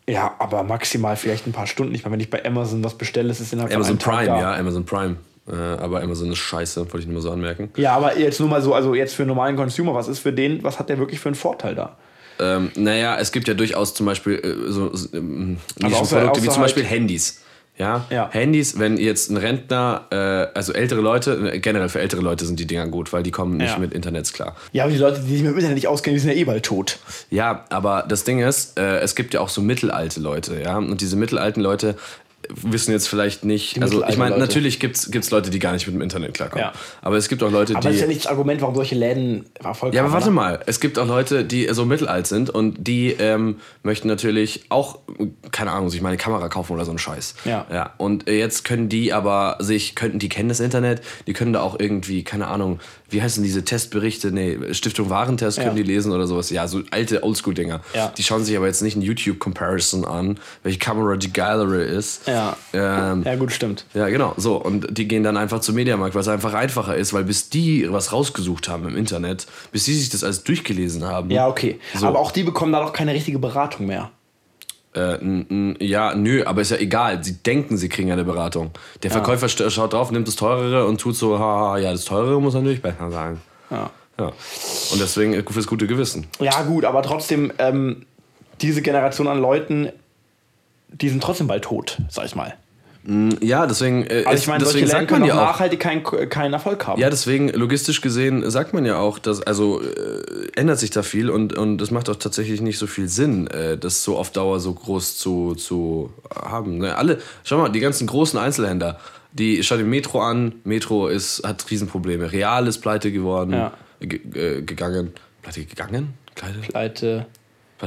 Ja, aber maximal vielleicht ein paar Stunden. Ich meine, wenn ich bei Amazon was bestelle, ist es innerhalb von Amazon Tag Prime, ja, Amazon Prime. Äh, aber Amazon ist scheiße, wollte ich nur mal so anmerken. Ja, aber jetzt nur mal so, also jetzt für einen normalen Consumer, was ist für den, was hat der wirklich für einen Vorteil da? Ähm, naja, es gibt ja durchaus zum Beispiel äh, so, so ähm, Also Nischenprodukte wie zum Beispiel halt- Handys. Ja? Ja. Handys, wenn jetzt ein Rentner, äh, also ältere Leute, generell für ältere Leute sind die Dinger gut, weil die kommen nicht Ja. mit Internets klar. Ja, aber die Leute, die sich mit dem Internet nicht auskennen, die sind ja eh bald tot. Ja, aber das Ding ist, äh, es gibt ja auch so mittelalte Leute, ja. Und diese mittelalten Leute wissen jetzt vielleicht nicht. Also ich meine, natürlich gibt es Leute, die gar nicht mit dem Internet klarkommen. Ja. Aber es gibt auch Leute, Aber die. das ist ja nicht das Argument, warum solche Läden Erfolg Ja, aber warte mal. Es gibt auch Leute, die so mittelalt sind und die ähm, möchten natürlich auch, keine Ahnung, sich mal eine Kamera kaufen oder so einen Scheiß. Ja. ja. Und jetzt können die aber sich, könnten, die kennen das Internet, die können da auch irgendwie, keine Ahnung, wie heißen diese Testberichte? Nee, Stiftung Warentest können Ja. die lesen oder sowas. Ja, so alte Oldschool-Dinger. Ja. Die schauen sich aber jetzt nicht ein YouTube-Comparison an, welche Kamera die geilere ist. Ja. Ähm, Ja, gut, stimmt. ja, genau. So, und die gehen dann einfach zum Mediamarkt, weil es einfach einfacher ist, weil bis die was rausgesucht haben im Internet, bis die sich das alles durchgelesen haben. Ja, okay. So. Aber auch die bekommen da doch keine richtige Beratung mehr. Äh, ja, nö, aber ist ja egal. Sie denken, sie kriegen eine Beratung. Der Verkäufer st- schaut drauf, nimmt das teurere und tut so, haha, ja, das teurere muss natürlich besser sein. Ja. Ja. Und deswegen äh, fürs gute Gewissen. Ja, gut, aber trotzdem, ähm, diese Generation an Leuten, die sind trotzdem bald tot, sag ich mal. Ja, deswegen, äh, Also ich meine, solche deswegen Läden sagt man können ja auch nachhaltig keinen keinen Erfolg haben. Ja, deswegen, logistisch gesehen, sagt man ja auch, dass, also äh, ändert sich da viel und, und es macht auch tatsächlich nicht so viel Sinn, äh, das so auf Dauer so groß zu, zu haben. Ne? Alle, schau mal, die ganzen großen Einzelhändler, die schau dir Metro an, Metro ist, hat Riesenprobleme. Real ist pleite geworden, Ja. äh, gegangen. Pleite gegangen? Pleite? Pleite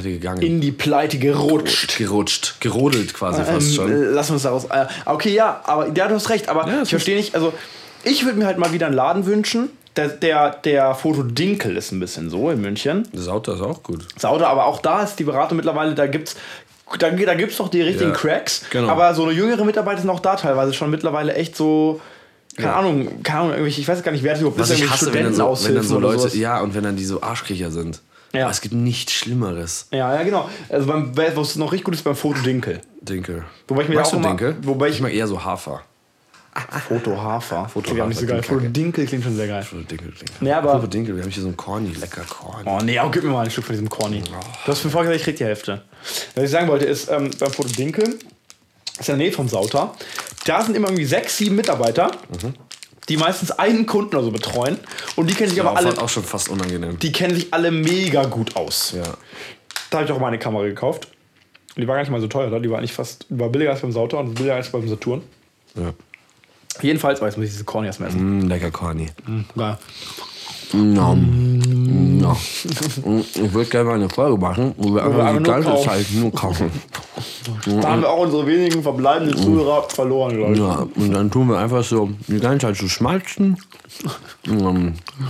Pleite gegangen. in die Pleite gerutscht. Gerutscht, gerodelt quasi fast Ähm, schon. äh, Lass uns daraus. Äh, okay, ja, aber ja, du hast recht. Aber Ja, ich verstehe nicht. Also, ich würde mir halt mal wieder einen Laden wünschen. Der, der, der Foto Dinkel ist ein bisschen so in München. Das Auto ist auch gut. Saude, aber auch da ist die Beratung mittlerweile, da gibt's. Da, da gibt es doch die richtigen Ja, Cracks, genau. aber so eine jüngere Mitarbeiter sind auch da teilweise schon mittlerweile echt so, keine Ja. Ahnung, keine Ahnung, ich weiß gar nicht, wer das überhaupt Was ist, ich hasse, wenn dann, so, wenn dann so Leute, ja, und wenn dann die so Arschkriecher sind. Ja. Aber es gibt nichts Schlimmeres. Ja, ja, genau. Also beim, was noch richtig gut ist beim Foto Dinkel. Dinkel. Wobei ich mir Magst auch du immer- Dinkel? wobei ich- ich mag eher so Hafer. Foto Hafer. Foto Klingt auch nicht so Hafer geil. klingt Foto. Dinkel klingt schon sehr geil. Foto Dinkel. Dinkel. Nee, aber- Apropos Dinkel, wir haben hier so ein Corny, lecker Corny. Oh nee, auch gib mir mal ein Stück von diesem Corny. Du hast mir vorher gesagt, ich krieg die Hälfte. Was ich sagen wollte, ist, ähm, beim Foto Dinkel, ist in der Nähe vom Sauter, da sind immer irgendwie sechs, sieben Mitarbeiter, die meistens einen Kunden oder so betreuen. Und die kennen sich Ja, aber alle, auch schon fast unangenehm. die kennen sich alle mega gut aus. Ja. Da habe ich auch meine Kamera gekauft. Die war gar nicht mal so teuer, oder? die war nicht fast, war billiger als beim Sauter und billiger als beim Saturn. ja. Jedenfalls, weil jetzt muss ich diese Corny erstmal essen. Mm, lecker Corny. Geil. No. No. Ich würde gerne mal eine Folge machen, wo wir einfach die ganze. Zeit nur kaufen. Da haben wir auch unsere wenigen verbleibenden Zuhörer verloren, ich. Ja, und dann tun wir einfach so die ganze Zeit so schmalzen. Mm,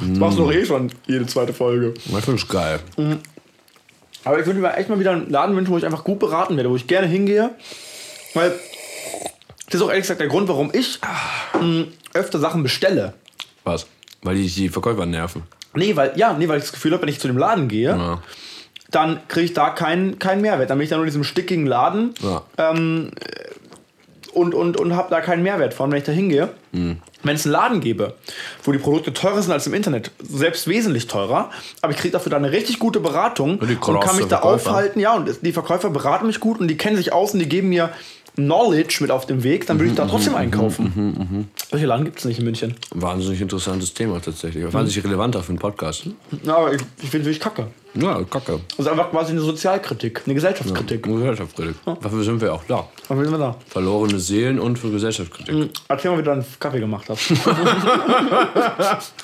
Das machst du doch eh schon jede zweite Folge. Das finde ich geil. Aber ich würde mir echt mal wieder einen Laden wünschen, wo ich einfach gut beraten werde, wo ich gerne hingehe. Weil das ist auch ehrlich gesagt der Grund, warum ich mh, öfter Sachen bestelle. Was? Weil die, die Verkäufer nerven. Nee, weil, ja, nee, weil ich das Gefühl habe, wenn ich zu dem Laden gehe, Ja. Dann kriege ich da keinen keinen Mehrwert. Dann bin ich da nur in diesem stickigen Laden Ja. und, und, und habe da keinen Mehrwert von, wenn ich da hingehe. Mhm. Wenn es einen Laden gäbe, wo die Produkte teurer sind als im Internet, selbst wesentlich teurer, aber ich kriege dafür da eine richtig gute Beratung die und kann mich da Verkäufer. aufhalten. Ja, und die Verkäufer beraten mich gut und die kennen sich aus und die geben mir Knowledge mit auf dem Weg, dann würde ich da Mhm, trotzdem einkaufen. Solche Laden gibt es nicht in München. Wahnsinnig interessantes Thema tatsächlich. Wahnsinnig relevanter für einen Podcast. Ja, aber ich, ich finde es wirklich kacke. Ja, kacke. Ist einfach quasi eine Sozialkritik, eine Gesellschaftskritik. Gesellschaftskritik. Dafür sind wir auch da. Was will man da? Verlorene Seelen und für Gesellschaftskritik. Erzähl mal, wie du einen Kaffee gemacht hast.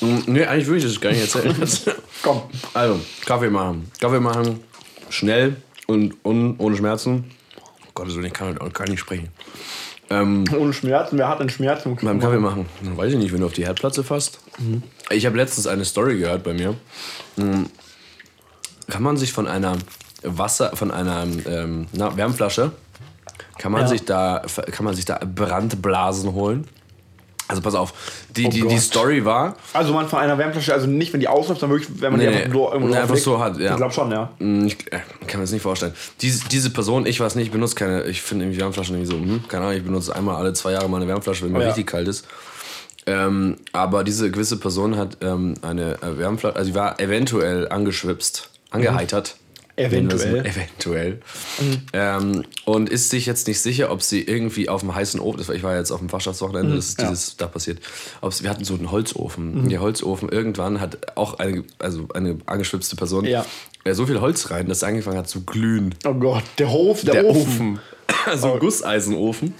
Mm, Nee, eigentlich will ich das gar nicht erzählen. Komm. also, Kaffee machen. Kaffee machen, schnell und un, ohne Schmerzen. Gottes Willen, ich kann heute auch gar nicht sprechen. Ähm, Ohne Schmerzen, wer hat denn Schmerzen? beim Kaffee machen, weiß ich nicht, wenn du auf die Herdplatte fasst. Ich habe letztens eine Story gehört bei mir. Mm, Kann man sich von einer Wasser, von einer ähm, na, Wärmflasche, kann man Ja. sich da, kann man sich da Brandblasen holen? Also pass auf, die, die, die Gott. Story war, Also man von einer Wärmflasche, also nicht, wenn die ausläuft, sondern wirklich, wenn man die Nee, einfach nur irgendwo nee, einfach so hat, ja. Ich glaube schon, ja. Mm, Ich äh, kann mir das nicht vorstellen. Diese, diese Person, ich weiß nicht, ich benutze keine, ich finde irgendwie Wärmflaschen irgendwie so, hm, keine Ahnung, ich benutze einmal alle zwei Jahre mal eine Wärmflasche, wenn mir Ja. richtig kalt ist. Ähm, aber diese gewisse Person hat ähm, eine äh, Wärmflasche, also sie war eventuell angeschwipst, angeheitert. Eventuell. Eventuell. Ähm, und ist sich jetzt nicht sicher, ob sie irgendwie auf dem heißen Ofen, das war, ich war jetzt auf dem Fachschaftswochenende, das ist Ja. dieses da passiert. Ob sie, wir hatten so einen Holzofen. Der Holzofen irgendwann hat auch eine, also eine angeschwipste Person Ja. so viel Holz rein, dass er angefangen hat zu glühen. Oh Gott, der Hof, der, Der Ofen. Ofen. Also ein Gusseisenofen.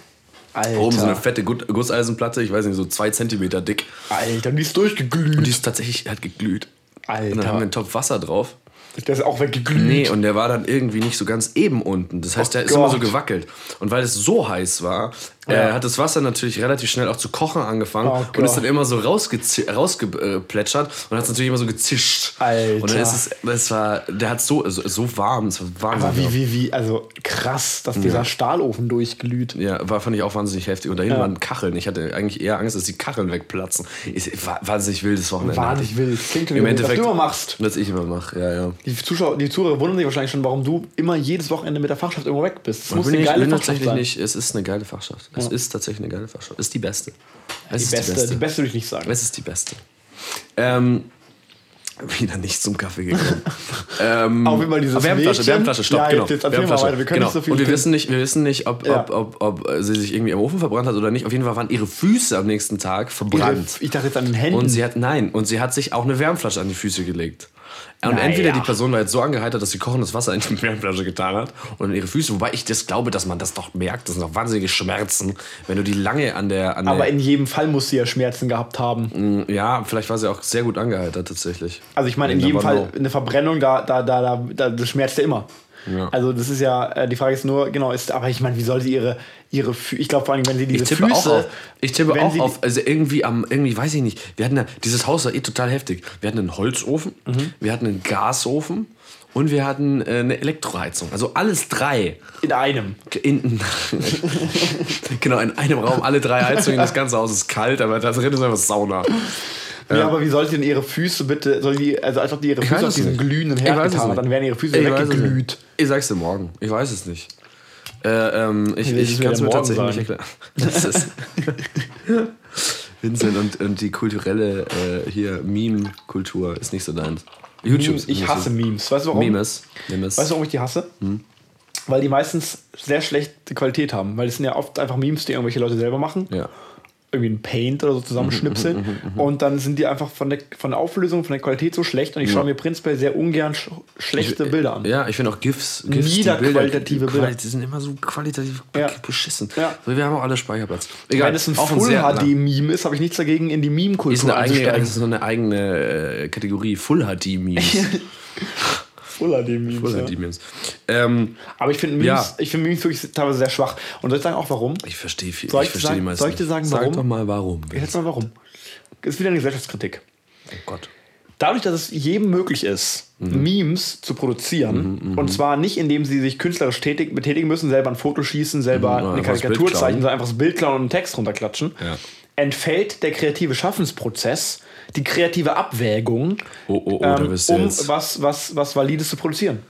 Alter. Oben so eine fette Gusseisenplatte, ich weiß nicht, so zwei Zentimeter dick. Alter, die ist durchgeglüht. Und die ist tatsächlich, hat geglüht. Alter. Und dann haben wir einen Topf Wasser drauf. Der ist auch weggeglüht. Nee, und der war dann irgendwie nicht so ganz eben unten. Das heißt, der ist immer so gewackelt. Und weil es so heiß war, Ja. hat das Wasser natürlich relativ schnell auch zu kochen angefangen Oh und ist dann immer so rausgeplätschert und hat es natürlich immer so gezischt. Alter. Und dann ist es, das war, der hat so, so, so warm, es war Aber wahnsinnig. wie, wie, wie, also krass, dass dieser Stahlofen durchglüht. Ja, war, fand ich auch wahnsinnig heftig. Und dahin Ja. waren Kacheln. Ich hatte eigentlich eher Angst, dass die Kacheln wegplatzen. Ist war wahnsinnig wildes Wochenende. Wahnsinnig wild. Klingt Im wie Endeffekt, was du immer machst. Was ich immer mache, ja, ja. Die Zuschauer, die Zuhörer wundern sich wahrscheinlich schon, warum du immer jedes Wochenende mit der Fachschaft irgendwo weg bist. Das muss eine ich, geile bin Fachschaft tatsächlich sein. nicht. Es ist eine geile Fachschaft. Es ist tatsächlich eine geile Fachschaft. Es ist die beste. Es Die ist beste, die beste würde ich nicht sagen. Es ist die beste. Ähm, wieder nicht zum Kaffee gekommen. ähm, Auch immer dieses aber Wärmflasche. Wärmflasche, stopp, Ja, genau. jetzt erzähl mal Wärmflasche, weiter, wir können genau. nicht so viel Und wir wissen nicht, wir wissen nicht ob, Ja. ob, ob, ob sie sich irgendwie am Ofen verbrannt hat oder nicht. Auf jeden Fall waren ihre Füße am nächsten Tag Ihre, verbrannt. ich dachte jetzt an den Händen. Und sie hat, nein, und sie hat sich auch eine Wärmflasche an die Füße gelegt. Und Naja. entweder die Person war jetzt so angeheitert, dass sie kochendes Wasser in die Wärmflasche getan hat und in ihre Füße, wobei ich das glaube, dass man das doch merkt, das sind doch wahnsinnige Schmerzen, wenn du die lange an der, an aber der in jedem Fall muss sie ja Schmerzen gehabt haben. ja, vielleicht war sie auch sehr gut angeheitert tatsächlich. Also ich meine, in jedem Fall eine Verbrennung, da, da, da, da, da das schmerzt ja immer. Ja. Also das ist ja, äh, die Frage ist nur, genau, ist, aber ich meine, wie soll sie ihre, ihre Fü ich glaube vor allem, wenn sie diese Ich tippe Füße... auch auf. Ich tippe auch auf. Also irgendwie am, irgendwie weiß ich nicht. Wir hatten ja, dieses Haus war eh total heftig. Wir hatten einen Holzofen, Mhm. wir hatten einen Gasofen und wir hatten äh, eine Elektroheizung. Also alles drei. In einem. In, genau, in einem Raum alle drei Heizungen. Das ganze Haus ist kalt, aber da drin ist einfach Sauna. Ja, aber wie soll sie denn ihre Füße bitte, soll die, also als ob die ihre Füße auf diesen glühenden Ich Herd getan hat, nicht. dann wären ihre Füße Ich weggeglüht. nicht. Ich sag's dir morgen. Ich weiß es nicht. Äh, ähm, ich ich du kann es mir tatsächlich nicht erklären. Das ist Vincent und, und die kulturelle äh, hier Meme-Kultur ist nicht so deins. YouTube. Memes, ich hasse Memes. Weißt du warum? Memes. Memes. Weißt du, warum ich die hasse? Hm. Weil die meistens sehr schlechte Qualität haben. Weil es sind ja oft einfach Memes, die irgendwelche Leute selber machen. Ja. Irgendwie ein Paint oder so zusammenschnipseln. Mhm, und dann sind die einfach von der, von der Auflösung, von der Qualität so schlecht. Und ich schaue mir prinzipiell sehr ungern sch schlechte Bilder an. Ja, ich finde auch GIFs. GIFs Niederqualitative Bilder. Quali- Die sind immer so qualitativ Ja. beschissen. Ja. So, wir haben auch alle Speicherplatz. Wenn es ein auch Full sehr- HD-Meme ist, habe ich nichts dagegen, in die Meme-Kultur einzusteigen. ist so eine eigene äh, Kategorie. Full HD Memes. Full HD-Memes. Full ja. HD Memes. Ähm, Aber ich finde Memes, Ja. ich finde Memes wirklich teilweise sehr schwach. Und soll ich sagen auch warum? ich verstehe viel. Soll ich ich verstehe sagen- die meisten. soll ich dir sagen, nicht. Sag warum? doch mal warum. Ich jetzt mal warum. Ist wieder eine Gesellschaftskritik. Oh Gott. Dadurch, dass es jedem möglich ist, Mhm. Memes zu produzieren, und zwar nicht, indem sie sich künstlerisch tätig, betätigen müssen, selber ein Foto schießen, selber Mhm, eine Karikatur zeichnen, sondern einfach das Bild klauen und einen Text runterklatschen, Ja. Entfällt der kreative Schaffensprozess, die kreative Abwägung, Oh, oh, oh, ähm, um jetzt. was, was, was Valides zu produzieren.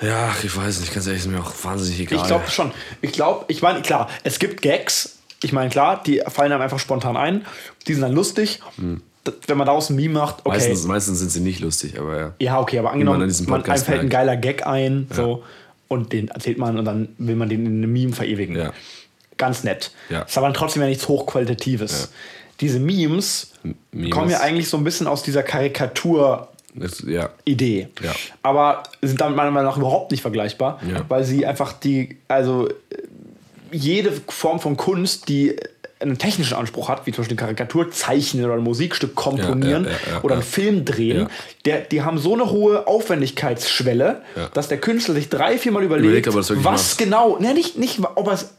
Ja, ich weiß nicht. Ganz ehrlich, ist mir auch wahnsinnig egal. Ich glaube schon. Ich glaube, ich meine, klar, es gibt Gags. Ich meine, klar, die fallen einem einfach spontan ein. Die sind dann lustig. D- Wenn man daraus ein Meme macht, okay. Meistens, meistens sind sie nicht lustig, aber ja. Ja, okay, aber man angenommen, an diesem man, einem fällt ein geiler Gag ein, so, und den erzählt man und dann will man den in einem Meme verewigen. Ja. Ganz nett. Ja. Ist aber dann trotzdem ja nichts Hochqualitatives. Diese Memes, Memes. kommen ja eigentlich so ein bisschen aus dieser Karikatur- Das, ja. Idee. Ja. Aber sind damit meiner Meinung nach überhaupt nicht vergleichbar, Ja. weil sie einfach die, also jede Form von Kunst, die einen technischen Anspruch hat, wie zum Beispiel eine Karikatur zeichnen oder ein Musikstück komponieren Ja, ja, ja, ja, oder einen ja. Film drehen, Ja. der, die haben so eine hohe Aufwendigkeitsschwelle, Ja. dass der Künstler sich drei, viermal überlegt, Überlegt, er was macht. genau, ne, nicht, nicht ob er es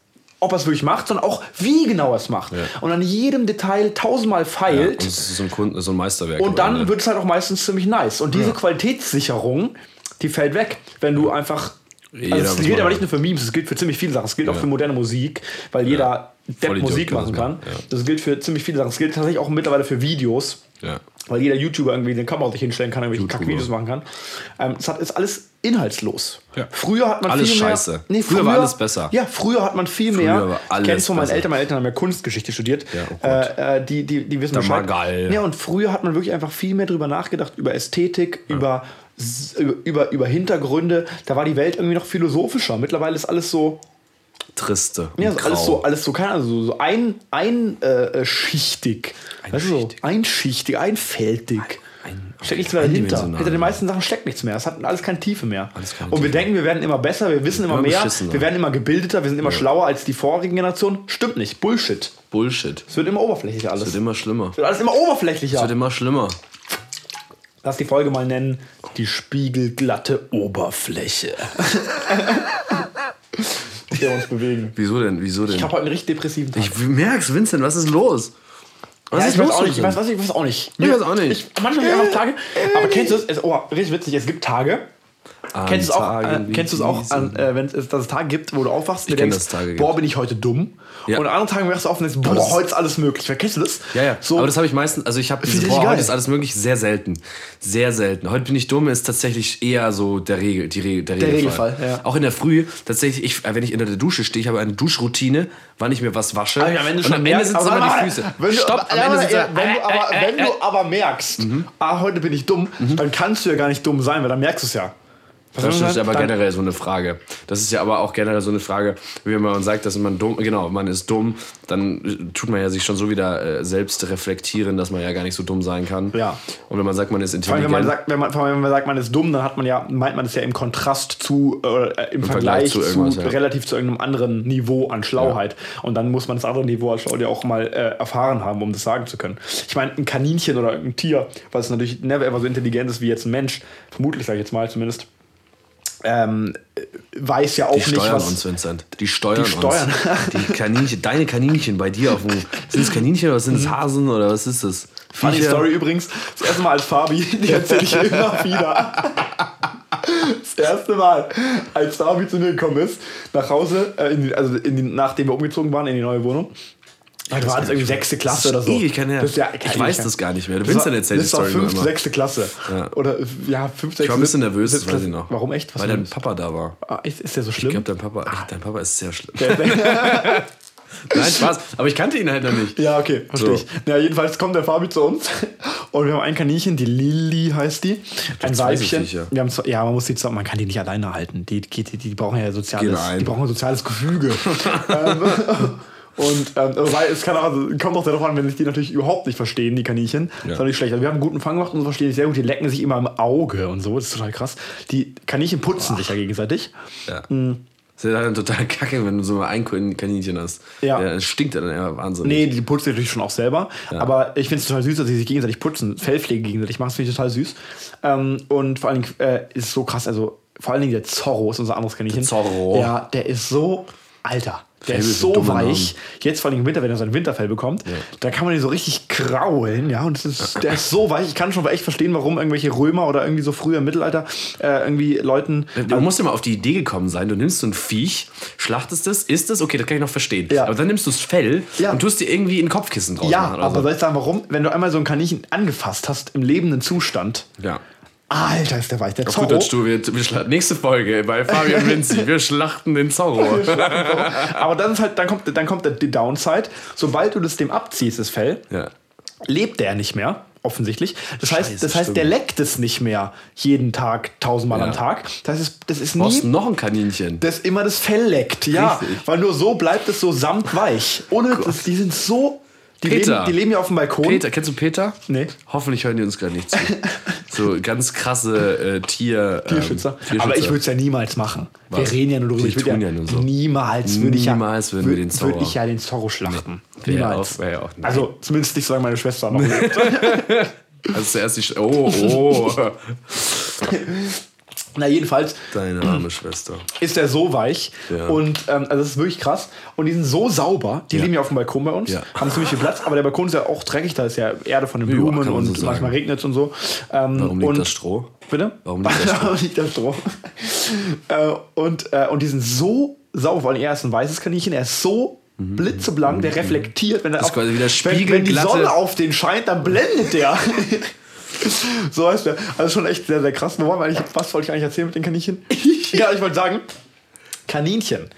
ob er es wirklich macht, sondern auch wie genau er es macht. Ja. Und an jedem Detail tausendmal ja. feilt. Und es ist so ein, Kunden, so ein Meisterwerk. Und dann wird es halt auch meistens ziemlich nice. Und diese Ja. Qualitätssicherung, die fällt weg, wenn du einfach. Jeder Also es muss gilt aber nicht nur für Memes, es gilt für ziemlich viele Sachen. Es gilt auch Ja. für moderne Musik, weil jeder Depp Musik das machen kann. ja. Das gilt für ziemlich viele Sachen. Es gilt tatsächlich auch mittlerweile für Videos, Ja. weil jeder YouTuber irgendwie den Kamera sich hinstellen kann, irgendwelche. Kack-Videos machen kann. Ähm, es hat, ist alles inhaltslos. Ja. Früher hat man Alles viel mehr, scheiße. Früher war alles besser. Ja, früher hat man viel Früher mehr. war ich kenn's von meinen besser. Eltern, meine Eltern haben ja Kunstgeschichte studiert. Ja, oh äh, äh, die, die, die wissen Der Bescheid. Magal. Ja, und früher hat man wirklich einfach viel mehr drüber nachgedacht, über Ästhetik, s- über, über, über Hintergründe. Da war die Welt irgendwie noch philosophischer. Mittlerweile ist alles so, Triste. ja, und so alles so, alles so, keine Ahnung, so, so ein, ein äh, äh. Weißt du, so, Einschichtig. einschichtig, einfältig. ein- Steckt nichts mehr dahinter. Hinter den meisten Sachen steckt nichts mehr. Es hat alles keine Tiefe mehr. Keine Und wir Tiefe. denken, wir werden immer besser, wir wissen immer, Immer mehr, wir werden immer gebildeter, wir sind immer schlauer als die vorigen Generationen. Stimmt nicht. Bullshit. Bullshit. Es wird immer oberflächlicher alles. Es wird immer schlimmer. Es wird alles immer oberflächlicher. Es wird immer schlimmer. Lass die Folge mal nennen: Die spiegelglatte Oberfläche. Wir uns bewegen. Wieso denn? Wieso denn? Ich habe heute einen richtig depressiven Tag. Ich merk's, Vincent, was ist los? Was ja, ist ich weiß los? auch nicht, ich weiß, was, ich weiß auch nicht. Ich weiß auch nicht. Ich, manchmal habe ich einfach Tage. Aber kennst du es? Oh, richtig witzig. Es gibt Tage. An Kennst du es auch, äh, kennst auch an, äh, wenn es, dass es Tage gibt, wo du aufwachst und denkst, boah, bin ich heute dumm. Ja. Und an anderen Tagen wachst du auf und denkst, boah, das heute ist alles möglich. Kennst du das? Ja, ja. So, Aber das habe ich meistens, also ich habe Finde diese ich Boah, geil. heute ist alles möglich, sehr selten. Sehr selten. Heute bin ich dumm, ist tatsächlich eher so der Regel, die Regel, der, Regelfall, ja. Auch in der Früh, tatsächlich, ich, äh, wenn ich unter der Dusche stehe, ich habe eine Duschroutine, wann ich mir was wasche. Ja, wenn du und schon am Ende aber immer die Füße. Wenn du, Stopp, am Ende aber, sind sie, äh, wenn, du aber, wenn du aber merkst, Mhm. ah, heute bin ich dumm, dann kannst du ja gar nicht dumm sein, weil dann merkst du es ja. Das ist aber generell so eine Frage. Das ist ja aber auch generell so eine Frage, wenn man sagt, dass man dumm, genau, man ist dumm, dann tut man ja sich schon so wieder äh, selbst reflektieren, dass man ja gar nicht so dumm sein kann. Ja. Und wenn man sagt, man ist Vor allem, intelligent, wenn man sagt, wenn man, vor allem, wenn man sagt, man ist dumm, dann hat man ja, meint man es ja im Kontrast zu, äh, im, Vergleich, Vergleich zu zu, ja. relativ zu irgendeinem anderen Niveau an Schlauheit. Und dann muss man das andere Niveau an Schlauheit ja auch mal äh, erfahren haben, um das sagen zu können. Ich meine, ein Kaninchen oder ein Tier, was natürlich never ever so intelligent ist wie jetzt ein Mensch, vermutlich sage ich jetzt mal zumindest, ähm, weiß ja auch die nicht, steuern was. uns, Vincent. Die steuern, Die steuern. uns. Die Kaninchen, deine Kaninchen bei dir auf dem. Sind es Kaninchen oder sind es Hasen oder was ist das? Mhm. Funny Viecher? Story übrigens. Das erste Mal als Fabi, die erzähle ich immer wieder. Das erste Mal, als Fabi zu mir gekommen ist, nach Hause, äh, in die, also in die, nachdem wir umgezogen waren in die neue Wohnung, Das war das irgendwie sechste Klasse oder so. Ewig, kann ja, Das ist ja- ich weiß das gar nicht mehr. Du Vincent war, erzählt die das war fünfte, sechste Klasse. Ja. Oder ja, fünfte, Ich war ein bisschen nervös, das weiß ich noch. Warum echt? Was Weil dein? Papa da war. Ah, ist, ist der so Ich schlimm? glaube, dein Papa, dein Papa ist sehr schlimm. Nein, Spaß. Aber ich kannte ihn halt noch nicht. ja, okay, verstehe So. ich. Ja, jedenfalls kommt der Fabi zu uns und wir haben ein Kaninchen, die Lilly heißt die. Ein Weibchen. Viecher. Wir haben zwei, ja, man muss die zusammen, man kann die nicht alleine halten. Die, die, die, die brauchen ja soziales, die brauchen soziales Gefüge. und ähm, weil es kann auch, also, kommt auch darauf an, wenn sich die natürlich überhaupt nicht verstehen, die Kaninchen. Das ist nicht schlecht. Also wir haben einen guten Fang gemacht und verstehen sich sehr gut. Die lecken sich immer im Auge und so. Das ist total krass. Die Kaninchen putzen sich ja gegenseitig. Ja. Das ist halt dann total kacke, wenn du so ein Kaninchen hast. Ja. ja das stinkt ja dann immer wahnsinnig. Nee, die putzen natürlich schon auch selber. Aber ich finde es total süß, dass sie sich gegenseitig putzen. Fellpflege gegenseitig machen, das finde ich total süß. Ähm, und vor allen Dingen äh, ist es so krass, also vor allen Dingen der Zorro ist unser anderes Kaninchen. Der Zorro. Ja, der ist so, Alter. Der Fell ist so weich. Jetzt vor allem im Winter, wenn er sein Winterfell bekommt, da kann man ihn so richtig kraulen, ja. Und ist, der ist so weich. Ich kann schon echt verstehen, warum irgendwelche Römer oder irgendwie so früher im Mittelalter äh, irgendwie Leuten. Du musst ja mal auf die Idee gekommen sein, du nimmst so ein Viech, schlachtest es, isst es, okay, das kann ich noch verstehen. Ja. Aber dann nimmst du das Fell Ja. und tust dir irgendwie ein Kopfkissen draus Ja, aber so. soll ich sagen, warum? Wenn du einmal so ein Kaninchen angefasst hast im lebenden Zustand, Ja. Alter, ist der weich. Der Auf Zorro. gut Deutsch, du, wir, wir nächste Folge bei Fabian Vinci. Wir schlachten den Zorro. Aber dann ist halt, dann kommt, dann kommt die Downside. Sobald du das dem abziehst, das Fell, ja. lebt der nicht mehr. Offensichtlich. Das heißt, Scheiße, das heißt der leckt es nicht mehr jeden Tag, tausendmal Ja. am Tag. Das ist, das ist nie, noch ein Kaninchen. das immer das Fell leckt. Ja, Richtig. weil nur so bleibt es so samtweich. Ohne, das, die sind so. Die Peter. leben, die leben ja auf dem Balkon. Peter, kennst du Peter? Nee. Hoffentlich hören die uns gerade nicht zu. So ganz krasse äh, Tier, ähm, Tierschützer. Aber ich würde es ja niemals machen. Wir Was? reden ja nur darüber. Ich tun ja, ja nur so. Niemals würde ich ja. Niemals würden wir den Zorro- Würde ich ja den Zorro schlachten. ja Niemals. auch- auch- also zumindest nicht, solange meine Schwester noch lebt. Also zuerst die. Sch oh, oh. Na, jedenfalls Deine arme Schwester. ist der so weich. Ja. Und ähm, also das ist wirklich krass. Und die sind so sauber. Die leben ja auf dem Balkon bei uns. Ja. Haben ziemlich viel Platz. Aber der Balkon ist ja auch dreckig. Da ist ja Erde von den Ja, Blumen und so manchmal regnet es und so. Ähm, Warum liegt und, das Stroh? Bitte? Warum liegt das Stroh? Warum liegt das Stroh? äh, und, äh, und die sind so sauber. Vor allem er ist ein weißes Kaninchen. Er ist so blitzeblank, der reflektiert. Wenn er Mhm. auf, wenn, wenn die Sonne auf den scheint, dann blendet der. so heißt der. Also schon echt sehr, sehr krass. Wo waren wir eigentlich? Was wollte ich eigentlich erzählen mit den Kaninchen? ja, ich wollte sagen, Kaninchen.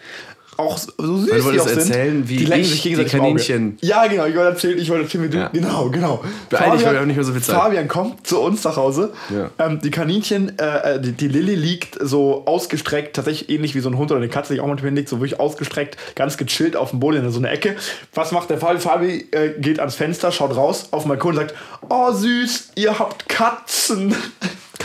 Auch so süß Weil du die wolltest auch sind, erzählen, wie die sich gegenseitig die. Kaninchen- Ja, genau. Ich wollte erzählen, ich wollte erzählen, wie du. Ja. Genau, genau. Beeil dich, wir haben nicht mehr so viel Zeit. Fabian kommt zu uns nach Hause. Ja. Ähm, die Kaninchen, äh, die, die Lilly liegt so ausgestreckt, tatsächlich ähnlich wie so ein Hund oder eine Katze, die auch manchmal liegt, so wirklich ausgestreckt, ganz gechillt auf dem Boden in so einer Ecke. Was macht der Fabi? Fabi äh, geht ans Fenster, schaut raus auf den Balkon und sagt: Oh, süß, ihr habt Katzen.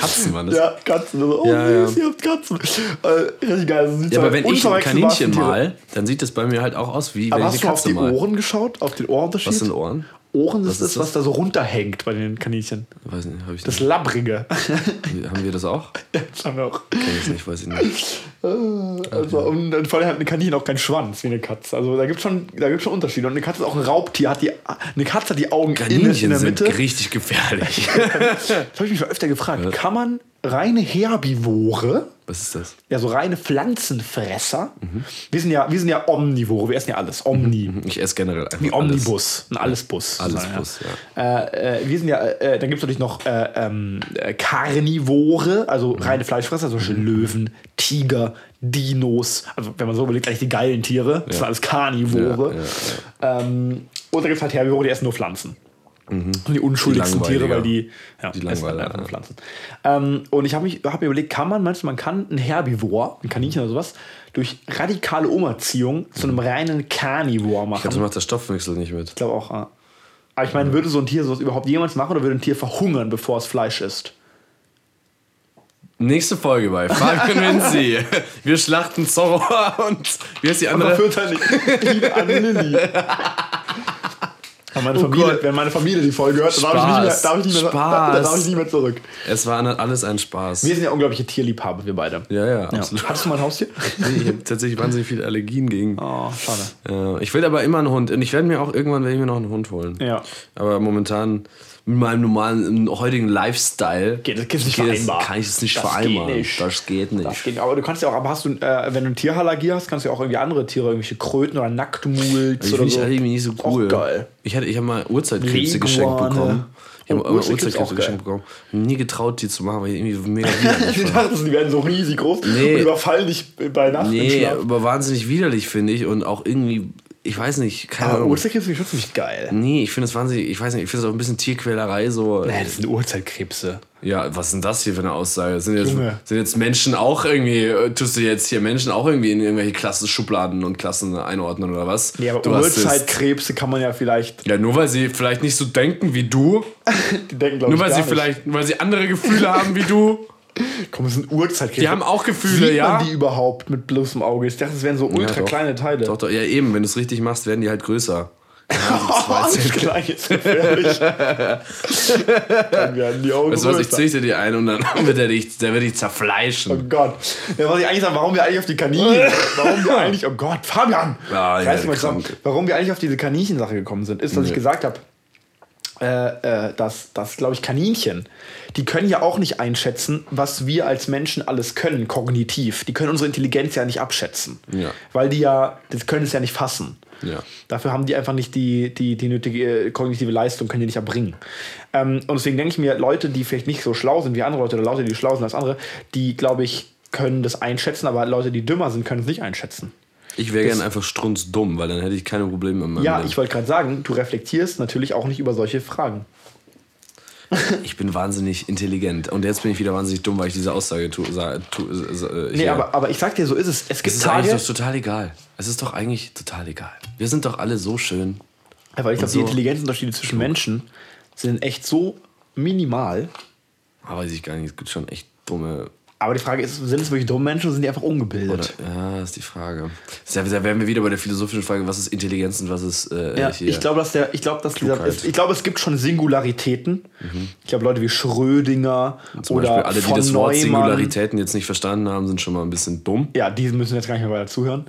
Katzen waren das. Ja, Katzen. Also, oh, Ja, süß, ja. ihr habt Katzen. Äh, richtig geil. Also, Ja, aber wenn ich ein Kaninchen mal, dann sieht das bei mir halt auch aus wie Aber wenn hast ich du auf die mal. Ohren geschaut? Auf den Ohrenunterschied? Was sind Ohren? Ohren ist Was das, ist was da so runterhängt bei den Kaninchen. Weiß nicht, habe ich Das nicht. Labbrige. Haben wir das auch? das haben wir auch. Kenn ich nicht, weiß ich nicht. Also, und, und vor allem hat eine Kaninchen auch keinen Schwanz wie eine Katze. Also da gibt es schon, da gibt's schon Unterschiede. Und eine Katze ist auch ein Raubtier. Hat die, eine Katze hat die Augen innen in Kaninchen der sind Mitte. richtig gefährlich. Das habe ich mich schon öfter gefragt. Kann man reine Herbivore, Was ist das? ja so reine Pflanzenfresser, Mhm. wir, sind ja, wir sind ja Omnivore, wir essen ja alles. Omni. Ich esse generell einfach Wie alles. Omnibus, ein Allesbus. Alles sozusagen, Bus, Äh, äh, wir sind ja, äh, dann gibt es natürlich noch äh, ähm, äh, Karnivore, also Mhm. reine Fleischfresser, zum Beispiel Löwen, Tiger, Dinos, also wenn man so überlegt, eigentlich die geilen Tiere, das sind alles Karnivore. Ja, Ähm, und da gibt es halt Herbivore, die essen nur Pflanzen. Und die unschuldigsten Mhm. Die Tiere, weil die, ja, Die essen halt einfach. Pflanzen. Ähm, und ich habe hab mir überlegt, kann man manchmal, man kann ein Herbivor, ein Kaninchen oder sowas, durch radikale Umerziehung zu einem reinen Carnivore machen. Ich glaube, so macht der Stoffwechsel nicht mit. Ich glaube auch. ja. Aber ich meine, würde so ein Tier sowas überhaupt jemals machen oder würde ein Tier verhungern, bevor es Fleisch isst? Nächste Folge bei Fabian Vinci. Wir schlachten Zorro und wie heißt die Aber andere? führt halt Lilly. Wenn meine, Oh Familie, Gott. wenn meine Familie die Folge hört, dann darf ich nicht mehr, darf ich nicht mehr, Spaß. dann darf ich nicht mehr zurück. Es war alles ein Spaß. Wir sind ja unglaubliche Tierliebhaber, wir beide. Ja, ja, absolut. Hattest du mal ein Haustier? Nee, ich habe tatsächlich wahnsinnig viele Allergien gegen. Oh, schade. Ja, ich will aber immer einen Hund. Und ich werde mir auch irgendwann werde ich mir noch einen Hund holen. Ja. Aber momentan mit meinem normalen heutigen Lifestyle Geht- das ist nicht geht vereinbar. kann ich es nicht Das vereinbaren. geht nicht. Das geht nicht. Das geht, aber du kannst ja auch, aber hast du, äh, wenn du eine Tierallergie hast, kannst du ja auch irgendwie andere Tiere, irgendwelche Kröten oder Nacktmuls ich oder finde ich so. irgendwie nicht so Auch cool. geil. Ich, hatte, ich habe mal Urzeitkrebse geschenkt bekommen. Ich habe Urzeitkrebse auch geschenkt bekommen. Nie getraut, die zu machen, weil ich irgendwie mega widerlich Ich fand. dachte, die werden so riesig groß Nee. und überfallen dich bei Nacht Nee, aber wahnsinnig widerlich, finde ich. Und auch irgendwie, ich weiß nicht, keine Aber Ahnung. Urzeitkrebse finde ich schon ziemlich geil. Nee, ich finde es wahnsinnig, ich weiß nicht, ich finde es auch ein bisschen Tierquälerei so. Nee, das sind Urzeitkrebse. Ja, was ist denn das hier für eine Aussage? Sind jetzt, Junge. sind jetzt Menschen auch irgendwie, äh, tust du jetzt hier Menschen auch irgendwie in irgendwelche Klassenschubladen und Klassen einordnen oder was? Nee, aber du Urzeitkrebse kann man ja vielleicht. Ja, nur weil sie vielleicht nicht so denken wie du, Die denken, glaube nur ich, weil sie nicht. vielleicht, weil sie andere Gefühle haben wie du. Komm, das sind Urzeitkrebse. Die haben auch Gefühle, Sieht ja. man die überhaupt mit bloßem Auge? Ich dachte, das wären so ultra doch. kleine Teile. Doch, doch, ja eben, wenn du es richtig machst, werden die halt größer. Oh, alles klein ist gefährlich. Dann werden die Augen Weißt du was, ich züchte dir ein und dann wird er dich, der wird dich Oh zerfleischen. Gott. Ja, was ich eigentlich sagen, warum wir eigentlich auf die Kaninchen, warum wir eigentlich, oh Gott, Fabian! Ah, Ich ja, ich krank. warum wir eigentlich auf diese Kaninchensache gekommen sind, ist, dass ich Nee. gesagt habe, äh, äh, dass, dass glaube ich, Kaninchen, die können ja auch nicht einschätzen, was wir als Menschen alles können, kognitiv. Die können unsere Intelligenz ja nicht abschätzen. Ja. Weil die ja, das können es ja nicht fassen. Ja. Dafür haben die einfach nicht die, die, die nötige äh, kognitive Leistung, können die nicht erbringen. Ähm, und deswegen denke ich mir, Leute, die vielleicht nicht so schlau sind wie andere Leute oder Leute, die schlau sind als andere, die, glaube ich, können das einschätzen, aber Leute, die dümmer sind, können es nicht einschätzen. Ich wäre gerne einfach strunzdumm, weil dann hätte ich keine Probleme in meinem Ja, Leben. ich wollte gerade sagen, du reflektierst natürlich auch nicht über solche Fragen. Ich bin wahnsinnig intelligent. Und jetzt bin ich wieder wahnsinnig dumm, weil ich diese Aussage tu, sa, tu, äh, Nee, aber, aber ich sag dir, so ist es. Es Es gibt ist eigentlich Tage, doch total egal. Es ist doch eigentlich total egal. Wir sind doch alle so schön. weil ich glaube, so. die Intelligenzunterschiede zwischen Menschen sind echt so minimal. Aber weiß ich gar nicht. Es gibt schon echt dumme. Aber die Frage ist, sind es wirklich dumme Menschen oder sind die einfach ungebildet? Oder, ja, ist die Frage. Da wären wir wieder bei der philosophischen Frage, was ist Intelligenz und was ist äh, Ja, ich glaube, dass der, ich glaube, dass dieser, ich glaube, es gibt schon Singularitäten. Ich glaube, Leute wie Schrödinger Zum oder Beispiel alle, die das Wort Neumann, Singularitäten jetzt nicht verstanden haben, sind schon mal ein bisschen dumm. Ja, die müssen jetzt gar nicht mehr weiter zuhören.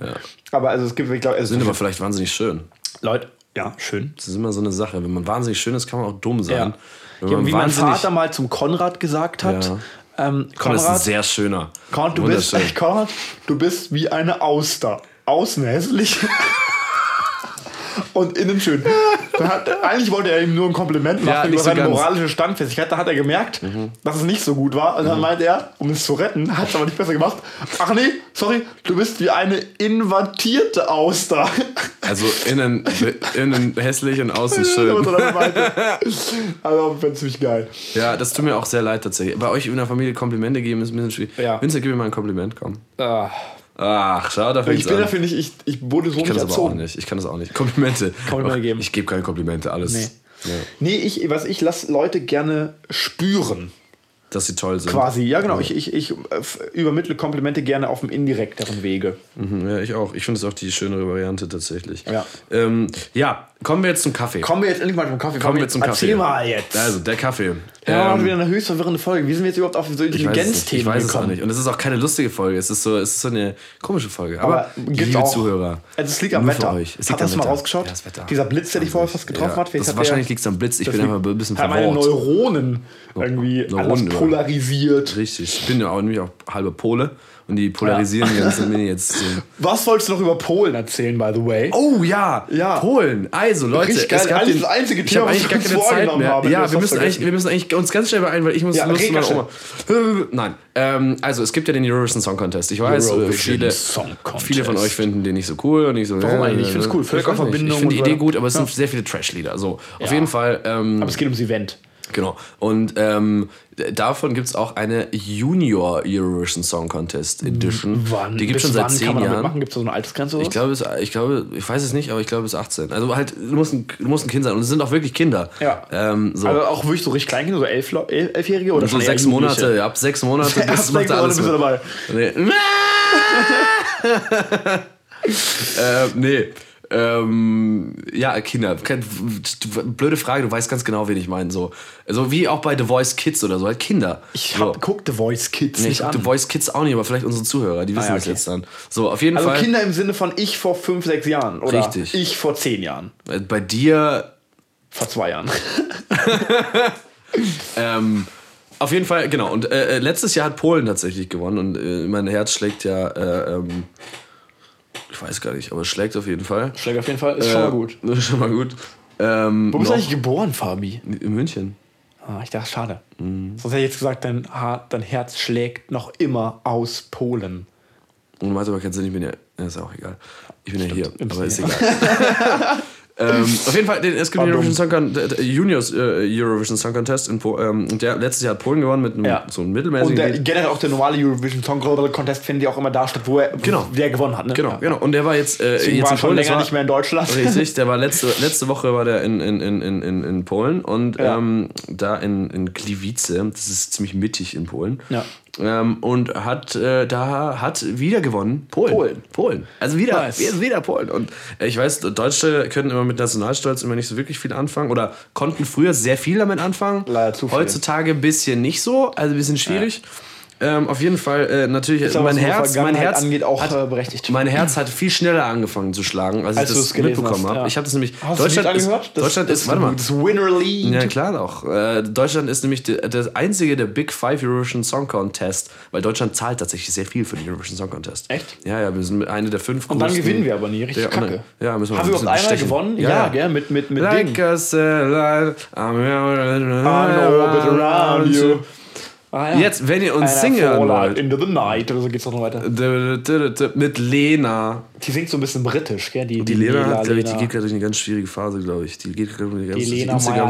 Aber also es gibt, ich glaube, also Sind aber vielleicht wahnsinnig schön. Leute, ja, schön. Das ist immer so eine Sache. Wenn man wahnsinnig schön ist, kann man auch dumm sein. Ja. Wenn Ja, man wie mein Vater mal zum Konrad gesagt hat. Ja. Ähm, Komm, das ist ein Konrad, sehr schöner. Konrad, du bist, Wunderschön. Konrad, du bist wie eine Auster. Außen hässlich. Und innen schön. Hat, eigentlich wollte er ihm nur ein Kompliment machen Ja, über so seine ganz. Mhm. moralische Standfestigkeit. Da hat er gemerkt, dass es nicht so gut war. Und dann meinte er, um es zu retten, hat es aber nicht besser gemacht. Ach nee, sorry, du bist wie eine invertierte Auster. Also innen, innen hässlich und außen schön. Also, fände ziemlich geil. Ja, das tut mir auch sehr leid tatsächlich. Bei euch in der Familie Komplimente geben ist ein bisschen schwierig. Ja. Vincent, gib mir mal ein Kompliment, komm. Ah. Ach, schau, da Ich bin an. dafür nicht, ich, ich wurde so Ich kann nicht das aber auch nicht. Ich kann das auch nicht. Komplimente. Komplimente geben. Ich gebe keine Komplimente, alles. Nee. Ja, Nee, ich, was ich lasse Leute gerne spüren. dass sie toll sind. Quasi, ja genau. Ich, ich, ich äh, übermittle Komplimente gerne auf dem indirekteren Wege. Mhm, ja, ich auch. Ich finde es auch die schönere Variante tatsächlich. Ja. Ähm, ja, kommen wir jetzt zum Kaffee. Kommen wir jetzt endlich mal zum Kaffee. Kommen wir zum Kaffee. Erzähl mal jetzt. Also, der Kaffee. ja, Ähm, wieder eine höchst verwirrende Folge. Wie sind wir jetzt überhaupt auf so. Intelligenzthemen ich weiß es auch gekommen? nicht. Und es ist auch keine lustige Folge. Es ist so, es ist so eine komische Folge. Aber, Aber liebe auch, Zuhörer. Also es liegt am Wetter. Euch. Es liegt am das mal rausgeschaut? Ja, das Wetter. Dieser Blitz, der dich vorher fast getroffen Ja, hat. das wahrscheinlich liegt es am Blitz. Ich bin einfach ein bisschen hat meine verwirrt. Neuronen irgendwie Neuronen alles polarisiert. Richtig. Ich bin ja auch nämlich auch halber Pole. Und die polarisieren die ganze Mini jetzt. So. Was wolltest du noch über Polen erzählen, by the way? Oh ja, Ja. Polen. Also Leute, Richtig es gab den, das einzige ich Thema, habe was wir gar keine Zeit vorgenommen mehr. haben, wir ja, wir müssen, eigentlich, wir müssen eigentlich uns ganz schnell beeilen, weil ich muss Ja, ganz Oma. Nein, ähm, also es gibt ja den Eurovision Song Contest. Ich weiß, äh, Eurovision viele, viele von euch finden den nicht so cool und ich so. Warum ja, eigentlich? Ich find's cool. Ich Völkerverbindung weiß nicht. Ich finde die Idee gut, aber es Ja. sind sehr viele Trash-Lieder. So, auf Ja. jeden Fall. Ähm, Aber es geht ums Event. Genau. Und ähm, davon gibt es auch eine Junior Eurovision Song Contest Edition. Wann? Die gibt es schon seit zehn kann man damit Jahren. Gibt es so eine Altersgrenze? Ich glaube, es, ich glaube, ich weiß es nicht, aber ich glaube, es ist 18. Also halt, du musst ein, du musst ein Kind sein. Und es sind auch wirklich Kinder. Ja. Ähm, so. also auch wirklich so richtig Kleinkinder, so elf, elf, Elfjährige oder so sechs? Monate, ab sechs Monate Ab bist, sechs alles Monate mit. bist du dabei. Nee. äh, nee. Ähm, ja, Kinder. Blöde Frage, du weißt ganz genau, wen ich meine. So. so wie auch bei The Voice Kids oder so, halt Kinder. Ich so. hab, guck The Voice Kids Nee, nicht ich an. The Voice Kids auch nicht, aber vielleicht unsere Zuhörer, die wissen ja, das okay. jetzt dann. So, auf jeden Also Fall. Kinder im Sinne von ich vor fünf, sechs Jahren. Oder Richtig. ich vor zehn Jahren. äh, Bei dir Vor zwei Jahren. Ähm, auf jeden Fall, genau. Und äh, äh, letztes Jahr hat Polen tatsächlich gewonnen und äh, mein Herz schlägt ja, äh, ähm, ich weiß gar nicht, aber es schlägt auf jeden Fall. Schlägt auf jeden Fall, ist schon mal Äh, gut. Ist schon mal gut. Ähm, Wo bist du eigentlich geboren, Fabi? in München. Ah, ich dachte, schade. Mhm. Sonst hätte ich jetzt gesagt, dein, dein Herz schlägt noch immer aus Polen. Und macht aber keinen Sinn, ich bin ja, ja, ist auch egal. Ich bin ja hier, Im aber ist egal. ähm, auf jeden Fall, den, es gibt den Eurovision Song Contest, Juniors äh, Eurovision Song Contest in Po- ähm, und der letztes Jahr hat Polen gewonnen mit einem Ja. so einem Und mittelmäßigen der, Lied. generell auch der normale Eurovision Song Contest findet ja auch immer da statt, wo er Genau. wer gewonnen hat. Ne? Genau, Ja. genau. Und der war jetzt, äh, Deswegen jetzt war in schon Polen. länger war- nicht mehr in Deutschland. Richtig, der war letzte, letzte Woche war der in, in, in, in, in, in Polen und Ja. ähm, da in, in Gliwice, das ist ziemlich mittig in Polen. Ja. Ähm, und hat äh, da hat wieder gewonnen Polen. Polen. Polen. Also wieder, Nice. wieder, Polen. Und äh, ich weiß, Deutsche können immer mit Nationalstolz immer nicht so wirklich viel anfangen oder konnten früher sehr viel damit anfangen. Leider zu viel. Heutzutage ein bisschen nicht so, also ein bisschen schwierig. Ähm, auf jeden Fall äh, natürlich Ist aber, mein Herz, mein Herz angeht, auch hat, äh, berechtigt. mein Herz hat viel schneller angefangen zu schlagen, als, Als ich das mitbekommen habe. ja. Ich habe das nämlich. Hast Deutschland du das ist, angehört? Das, Deutschland das, ist, warte mal. Das Winner League. Ja, klar doch. Äh, Deutschland ist nämlich der, der einzige der Big Five Eurovision Song Contest, weil Deutschland zahlt tatsächlich sehr viel für den Eurovision Song Contest. Echt? Ja, ja, wir sind eine der fünf Und dann größten- gewinnen wir aber nie. Richtig Ja, kacke. ja, müssen wir Haben wir überhaupt einmal gewonnen? Ja, Ja, gell? Mit, mit, mit Like Ding. a satellite, I'm around you. Ah, ja. Jetzt, wenn ihr uns singen wollt. Into the night oder so geht's doch noch weiter. Mit Lena. Die singt so ein bisschen britisch, gell? Die, Die Lena, hat, glaub ich, die Lena. geht gerade durch eine ganz schwierige Phase, glaube ich. Die geht gerade durch eine ganz Die Lena Meyer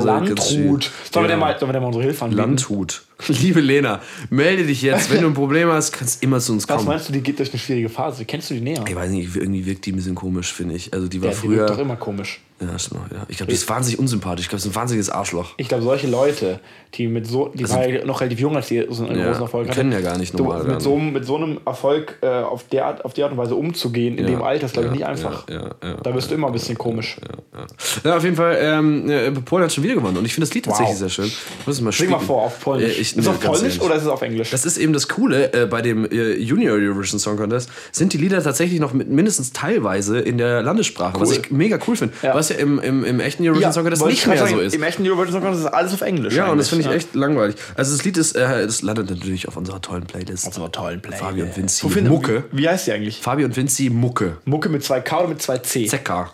mal, sollen wir der mal unsere Hilfe anbieten? Landhut. Liebe Lena, melde dich jetzt. Wenn du ein Problem hast, kannst immer zu uns Was kommen. meinst du, die geht durch eine schwierige Phase? Kennst du die näher? Ich weiß nicht, irgendwie wirkt die ein bisschen komisch, finde ich. Also die war Ja, die früher. wirkt doch immer komisch. ja, stimmt. Ja. Ich glaube, die ist wahnsinnig unsympathisch. Ich glaube, sie ist ein wahnsinniges Arschloch. Ich glaube, solche Leute, die mit so, die war ja noch relativ jung, als die so einen Also Ja, großen Erfolg die hatte. können ja gar nicht so, normal mit, so, mit so einem Erfolg äh, auf, der Art, auf die Art und Weise umzugehen, in Ja, dem Alter, ist, glaube ich, nicht einfach. da wirst du immer ein bisschen komisch. Ja. auf jeden Fall, ähm, äh, Polen hat schon wieder gewonnen. Und ich finde das Lied tatsächlich Wow. sehr schön. Ich muss es mal Sing mal vor auf Polnisch. Äh, ich- ist es auf Polnisch oder ist es auf Englisch? Das ist eben das Coole äh, bei dem äh, Junior Eurovision Song Contest, sind die Lieder tatsächlich noch mit, mindestens teilweise in der Landessprache, was Cool. ich mega cool finde. Ja. Was ja im, im, im echten Eurovision Song Contest nicht mehr sagen, so ist. Im echten Eurovision Song Contest ist alles auf Englisch. Ja, und das finde ich eigentlich. echt langweilig. Also das Lied ist, äh, das landet natürlich auf unserer tollen Playlist. Auf einer tollen Playlist. Fabi und Vinci Mucke. Wie, wie heißt die eigentlich? Fabi und Vinci Mucke. Mucke mit zwei K oder mit zwei C? Zeka.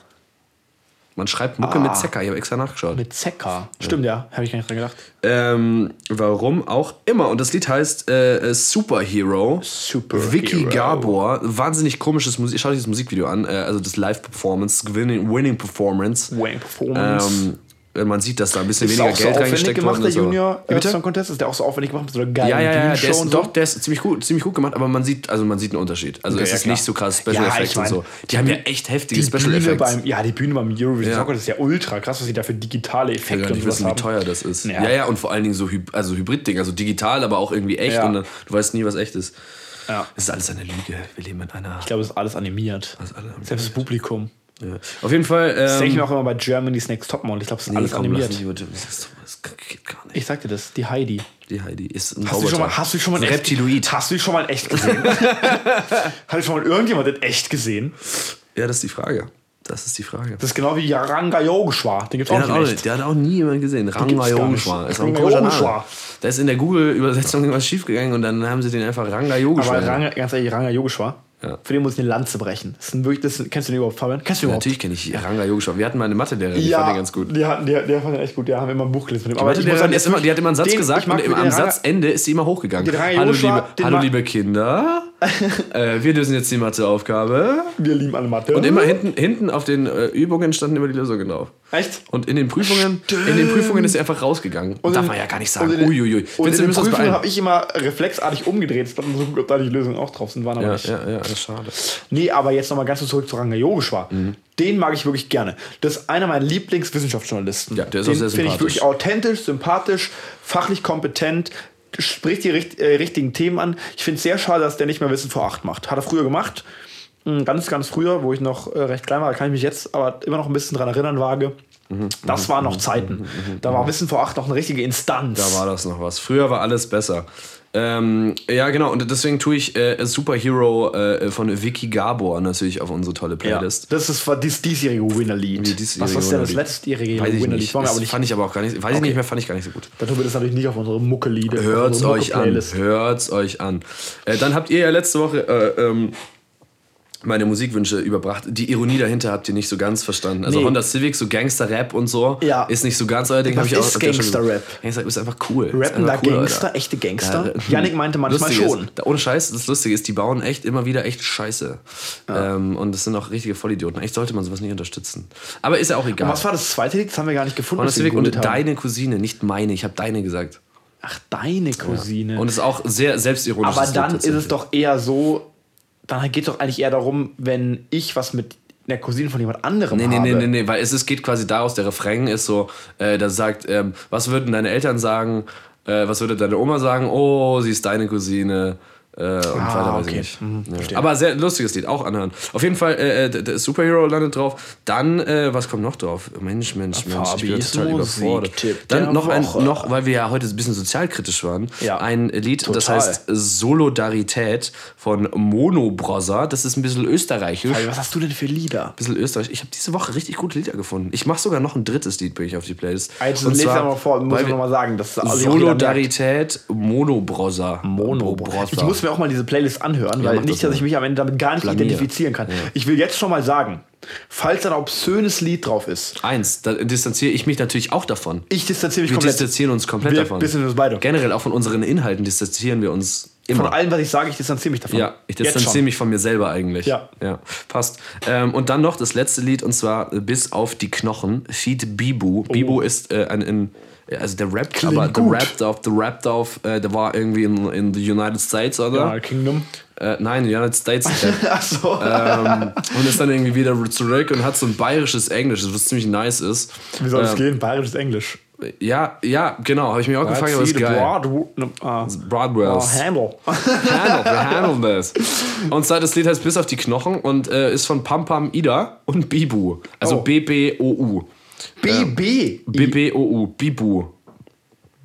Man schreibt Mucke Ah. mit Zeka, ich habe extra nachgeschaut. Mit Z-K. Stimmt, ja. Habe ich gar nicht dran gedacht. Ähm, warum auch immer. Und das Lied heißt äh, Superhero. Superhero. Vicky Gabor. Wahnsinnig komisches Musik. Schaut euch das Musikvideo an. Äh, also das Live-Performance. Winning, winning Performance. Wang Performance. Ähm, man sieht, dass da ein bisschen ist weniger auch so Geld aufwendig reingesteckt gemacht, worden der ist. aber- Junior Wie äh, bitte? Song Contest? Ist der auch so aufwendig gemacht mit so einer geilen Ja, ja, ja, der ist, so? doch, der ist ziemlich gut, ziemlich gut gemacht, aber man sieht, also man sieht einen Unterschied. Also Okay, es ja, ist klar. nicht so krass Special Ja, Effects ich mein, und so. Die haben ja echt heftige die Special Effects. beim, ja, die Bühne beim Eurovision Ja. Song Contest ist ja ultra krass, was sie da für digitale Effekte gar und wissen, wie haben. teuer das ist. Ja. Ja, ja, und vor allen Dingen so Hyb also Hybrid-Ding, also digital, aber auch irgendwie echt Ja. und dann, du weißt nie, was echt ist. Ja. Es ist alles eine Lüge. Wir leben in einer. Ich glaube, es ist alles animiert. alles animiert. Selbst das Publikum. Ja. Auf jeden Fall. Das denke ich mir Ähm, auch immer bei Germany's Next Topmodel. Ich glaube, es ist nee, alles komm, animiert. lass bitte. Das, das geht gar nicht. Ich sag dir das, die Heidi. Die Heidi ist ein Hast du, schon mal, hast du schon mal ein in echt- Reptiloid. Hast du schon mal in echt gesehen? Hat schon mal irgendjemand in echt gesehen? Ja, das ist die Frage. Das ist die Frage. Das ist genau wie Yaranga Yogeshwar. Den gibt's Den auch hat, auch, nicht der hat auch nie jemand gesehen. Ranga nicht. Yogeshwar. Ist auch ein Ranga komischer. Name. Da ist in der Google-Übersetzung irgendwas schiefgegangen und dann haben sie den einfach Ranga Yogeshwar. Aber Ranga, ganz ehrlich, Ranga Yogeshwar, Ja. für den muss ich eine Lanze brechen. Das ist wirklich, das, kennst du den überhaupt, Fabian? Kennst du überhaupt? Natürlich kenne ich Ranga Yogeshwar. Wir hatten mal eine Mathelehrerin, die ja, fand den ganz gut. Die, hatten, die, die fand den echt gut. Die haben immer ein Buch gelesen mit dem. Die Mathelehrerin ist immer, die hat immer einen Satz den- gesagt und am Satzende ist sie immer hochgegangen. Hallo, liebe, hallo liebe Kinder, äh, wir lösen jetzt die Matheaufgabe. Wir lieben alle Mathe. Und immer hinten, hinten auf den äh, Übungen standen immer die Lösungen drauf. Echt? Und in den Prüfungen, in den Prüfungen ist sie einfach rausgegangen. Und Darf man ja gar nicht sagen. und in den- Uiuiui. Und Findest in den Prüfungen habe ich immer reflexartig umgedreht, statt zu gucken, ob da die Lösungen auch drauf sind. Waren aber Ja, nicht. ja, ja, schade. Nee, aber jetzt nochmal ganz kurz zurück zu Ranga Yogeshwar. Mhm. Den mag ich wirklich gerne. Das ist einer meiner Lieblingswissenschaftsjournalisten. Ja, der ist Den auch sehr finde ich sympathisch. wirklich authentisch, sympathisch, fachlich kompetent, spricht die richt äh, richtigen Themen an. Ich finde es sehr schade, dass der nicht mehr Wissen vor acht macht. Hat er früher gemacht. Ganz, ganz früher, wo ich noch äh, recht klein war, da kann ich mich jetzt aber immer noch ein bisschen dran erinnern wage. Mhm, Das waren noch Zeiten. Da war Wissen vor acht noch eine richtige Instanz. Da war das noch was. Früher war alles besser. Ähm, ja, genau. Und deswegen tue ich äh, Superhero äh, von Vicky Gabor natürlich auf unsere tolle ja. Playlist. Das ist das diesjährige Winner-Lied. Diesjährige Was ist denn das letztjährige ich Winner-Lied? aber nicht. fand ich aber auch gar nicht. Weiß ich Okay. nicht mehr, fand ich gar nicht so gut. Da tun wir das natürlich nicht auf unsere Mucke-Lieder. Hört's unsere euch an. Hört's euch an. Äh, dann habt ihr ja letzte Woche äh, ähm, meine Musikwünsche überbracht. Die Ironie dahinter habt ihr nicht so ganz verstanden. Also Nee. Honda Civic, so Gangster-Rap und so, Ja. ist nicht so ganz euer Ding. Was ich ist. Gangster-Rap? Gangster ist einfach cool. Rappen da cool, Gangster, Alter. echte Gangster? Ja, Janik meinte manchmal Lustige schon. Ist, ohne Scheiß, das Lustige ist, die bauen echt immer wieder echt Scheiße. Ähm, und das sind auch richtige Vollidioten. Echt sollte man sowas nicht unterstützen. Aber ist ja auch egal. Und was war das zweite Lied? Das haben wir gar nicht gefunden. Honda Civic und haben. deine Cousine, nicht meine. Ich habe deine gesagt. Ach, deine Cousine. Und es ist auch sehr selbstironisch. Aber dann ist es doch eher so, dann geht es doch eigentlich eher darum, wenn ich was mit einer Cousine von jemand anderem Nee, nee, habe. nee, nee, nee, weil es, es geht quasi daraus, der Refrain ist so, äh, da sagt, ähm, was würden deine Eltern sagen, äh, was würde deine Oma sagen, oh, sie ist deine Cousine. Äh, und weiter weiß okay. ich nicht. Mhm, ja. Aber sehr lustiges Lied, auch anhören. Auf jeden Fall, äh, äh, der Superhero landet drauf. Dann, äh, was kommt noch drauf? Mensch, Mensch, Mensch, ich bin total überfordert. Dann noch, ein, noch, weil wir ja heute ein bisschen sozialkritisch waren, Ja. ein Lied, das Total. heißt Solidarität von Mono Brother. Das ist ein bisschen österreichisch Fabi, Was hast du denn für Lieder? bisschen Österreich. Ich habe diese Woche richtig gute Lieder gefunden. Ich mache sogar noch ein drittes Lied, bringe ich auf die Playlist. Also, lese mal vor, muss ich nochmal sagen. Das. Solidarität Monobrother. Mono. Brother. Muss mir auch mal diese Playlist anhören, weil mach nicht, das dass ich mich am Ende damit gar nicht Blamier. identifizieren kann. Ich will jetzt schon mal sagen, falls ein obszönes Lied drauf ist, Eins, da distanziere ich mich natürlich auch davon. ich distanziere mich Wir komplett distanzieren uns komplett Wir davon. distanzieren uns beide. Generell auch von unseren Inhalten distanzieren wir uns immer. von allem, was ich sage. Ich distanziere mich davon. Ja, ich distanziere mich von mir selber eigentlich. Ja. ja passt. Ähm, und dann noch das letzte Lied und zwar Bis auf die Knochen, Feed Bibu. Bibu ist äh, ein, ein also der rappt, Klingt aber der gut. rappt auf, der rappt auf, äh, der war irgendwie in, in the United States, oder? Ja, Kingdom. Äh, nein, United States. Äh, Achso. ähm, und ist dann irgendwie wieder zurück und hat so ein bayerisches Englisch, was ziemlich nice ist. Wie soll es ähm, gehen? Bayerisches Englisch. Ja, ja, genau, habe ich mir auch gefragt, aber ist geil. Broadwells. Oh, Handle. Handle, wir handeln das. Und zwar das Lied heißt Bis auf die Knochen und äh, ist von Pam Pam Ida und Bibu. Also Oh. B-B-O-U. BB. B-B-O-U. Bibu.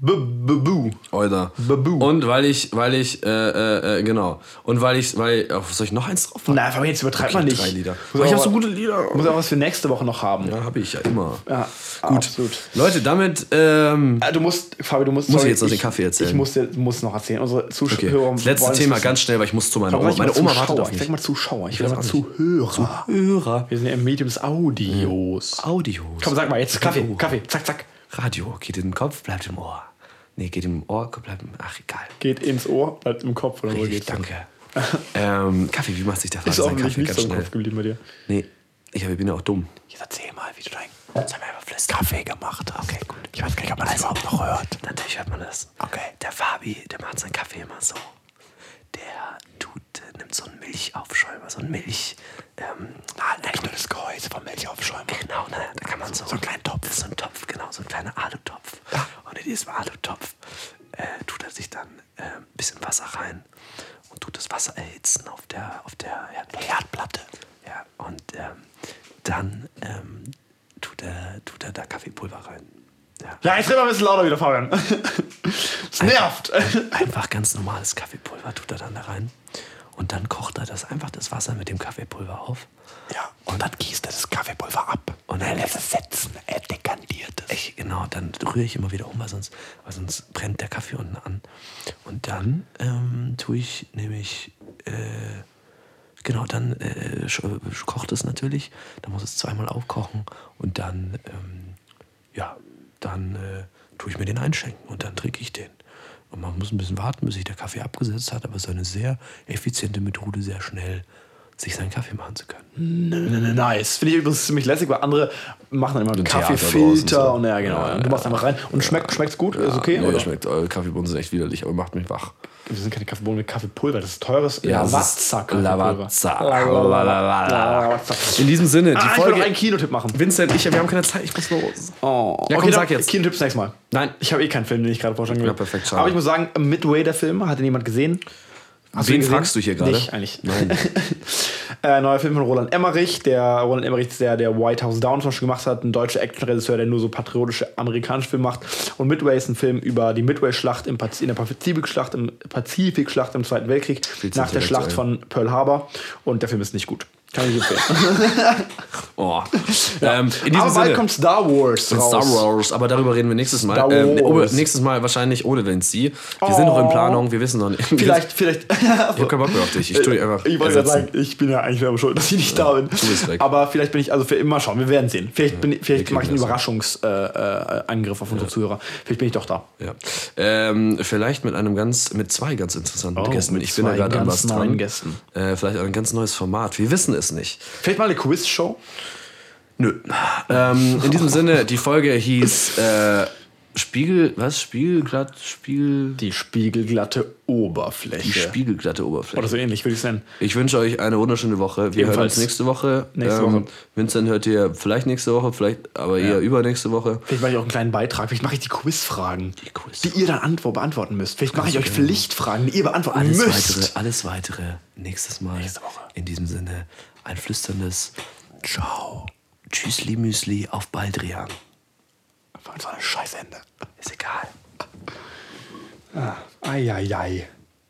Babu. Alter. Babu. Und weil ich, weil ich, äh, äh, äh, genau. Und weil ich, weil, oh, soll ich noch eins drauf machen? Na, aber jetzt übertreibt man Okay, nicht. Drei Lieder. Aber ich habe so gute Lieder. Muss auch was für nächste Woche noch haben. Ja, habe ich ja immer. Ja, Gut. absolut. Leute, damit, ähm, Ah, Du musst, Fabi, du musst. Muss ich sorry, jetzt noch den Kaffee erzählen? Ich muss dir muss noch erzählen. Unsere Zuschauer. okay. Das letzte Thema ganz schnell, weil ich muss zu meiner. Oma. Meine mal Oma wartet auf Ich sag mich. mal Zuschauer. Ich will weiß mal Zuhörer. Hörer. Wir sind ja im Medium des Audios. Audios. Komm, sag mal jetzt Kaffee. Oh. Kaffee. Zack, zack. Radio geht in den Kopf, bleibt im Ohr. Nee, geht im Ohr, bleibt im. Ach, egal. Geht ins Ohr, bleibt im Kopf. Oder wo geht's? danke. ähm, Kaffee, wie macht sich der Ist Vater auch Kaffee nicht ganz so im schnell? Kopf geblieben bei dir. Nee, ich, hab- ich bin ja auch dumm. Jetzt erzähl mal, wie du deinen. Kaffee gemacht hast. Okay, gut. Ich weiß gar nicht, ob man das überhaupt noch hört. Natürlich hört man das. Okay. Der Fabi, der macht seinen Kaffee immer so. Der tut, äh, nimmt so einen Milchaufschäumer, so einen Milch. Ähm, Ah, das Gehäuse vom Milchaufschäumer. genau, ne, da kann man so. So einen kleinen Topf. So ein Topf, genau, so ein kleiner Alutopf. Und in diesem Alutopf äh, tut er sich dann äh, ein bisschen Wasser rein und tut das Wasser erhitzen auf der, auf der Herdplatte. Herdplatte. Ja, und ähm, dann ähm, tut, er, tut er da Kaffeepulver rein. Ja. Ja, jetzt red mal ein bisschen lauter wieder, Fabian. Es nervt. Einfach ganz normales Kaffeepulver tut er dann da rein. Und dann kocht er das einfach das Wasser mit dem Kaffeepulver auf. Ja, und dann gießt er das Kaffeepulver ab. Und dann er lässt es setzen. Er dekantiert es. Ich, genau, dann rühre ich immer wieder um, weil sonst, weil sonst brennt der Kaffee unten an. Und dann ähm, tue ich nämlich, äh, genau, dann äh, äh, kocht es natürlich. Dann muss es zweimal aufkochen und dann, ähm, ja, dann äh, tue ich mir den einschenken und dann trinke ich den. Und man muss ein bisschen warten, bis sich der Kaffee abgesetzt hat, aber es ist eine sehr effiziente Methode, sehr schnell sich seinen Kaffee machen zu können. Nice. Finde ich übrigens ziemlich lässig, weil andere machen dann immer einen Kaffeefilter so. und ja, genau. Ja, du machst einfach rein. Und schmeckt schmeckt's gut? ist okay? Nee, oder? schmeckt, äh, Kaffeebohnen sind echt widerlich, aber macht mich wach. Wir sind keine Kaffeebohnen mit Kaffeepulver. Das ist teures Ja, Lavazza Lavazza. In diesem Sinne, die Ah, ich will Folge. einen Kinotipp machen. Vincent, ich, wir haben keine Zeit, ich muss los. Oh. Ja, komm, okay, sag jetzt. Kinotipps nächstes Mal. Nein. Ich habe eh keinen Film, den ich gerade vorstellen will. Ja, perfekt, schade. Aber ich muss sagen, Midway, der Film, hat ihn jemand gesehen? Hast du Wen gesehen? fragst du hier gerade? Nicht, eigentlich. Nein. Äh, neuer Film von Roland Emmerich. Der Roland Emmerich ist der, der White House Down zum Beispiel gemacht hat. Ein deutscher Actionregisseur, der nur so patriotische amerikanische Filme macht. Und Midway ist ein Film über die Midway-Schlacht in der Pazifikschlacht im Pazifikschlacht im Zweiten Weltkrieg. nach der Schlacht intellektuell. von Pearl Harbor. Und der Film ist nicht gut. Kann ich empfehlen. Oh. Ähm, in diesem Aber bald kommt Star Wars raus. Star Wars, aber darüber reden wir nächstes Mal. Ähm, oh, nächstes Mal wahrscheinlich ohne Vinci. Wir sind noch in Planung, wir wissen noch nicht. Vielleicht, vielleicht. Ich hab keinen Bock mehr auf dich. Ich tue dich einfach. Ich wollte ersetzen. sagen, ich bin ja eigentlich selber schuld, dass ich nicht da bin. bist weg. Aber vielleicht bin ich, also für immer schauen, wir werden sehen. Vielleicht, bin, ich- vielleicht mache ich einen. Überraschungsangriff äh, Angriff auf unsere Zuhörer. Vielleicht bin ich doch da. Ja. Ähm, vielleicht mit einem ganz, mit zwei ganz interessanten Oh, Gästen. Ich bin zwei gerade an was dran. Gästen. Äh, vielleicht auch ein ganz neues Format. Wir wissen es nicht. Vielleicht mal eine Quiz-Show. Nö. Ähm, in diesem Sinne, die Folge hieß äh, Spiegel, was? Spiegelglatt, Spiegel, Die spiegelglatte Oberfläche. die spiegelglatte Oberfläche. Oder so ähnlich würde ich es nennen. Ich wünsche euch eine wunderschöne Woche. Wir hören Ebenfalls. uns nächste Woche. Nächste ähm, Woche. Vincent hört ihr vielleicht nächste Woche, vielleicht aber eher übernächste Woche. Vielleicht mache ich auch einen kleinen Beitrag. Vielleicht mache ich die Quizfragen, Die Quiz. die ihr dann antwort beantworten müsst. Vielleicht mache ich euch gerne. Pflichtfragen, die ihr beantworten Alles müsst. weitere, alles weitere nächstes Mal. Nächste Woche. In diesem Sinne, ein flüsterndes Ciao. Tschüssli Müsli auf Baldrian. War so ein Scheißende. Ist egal. Eieiei.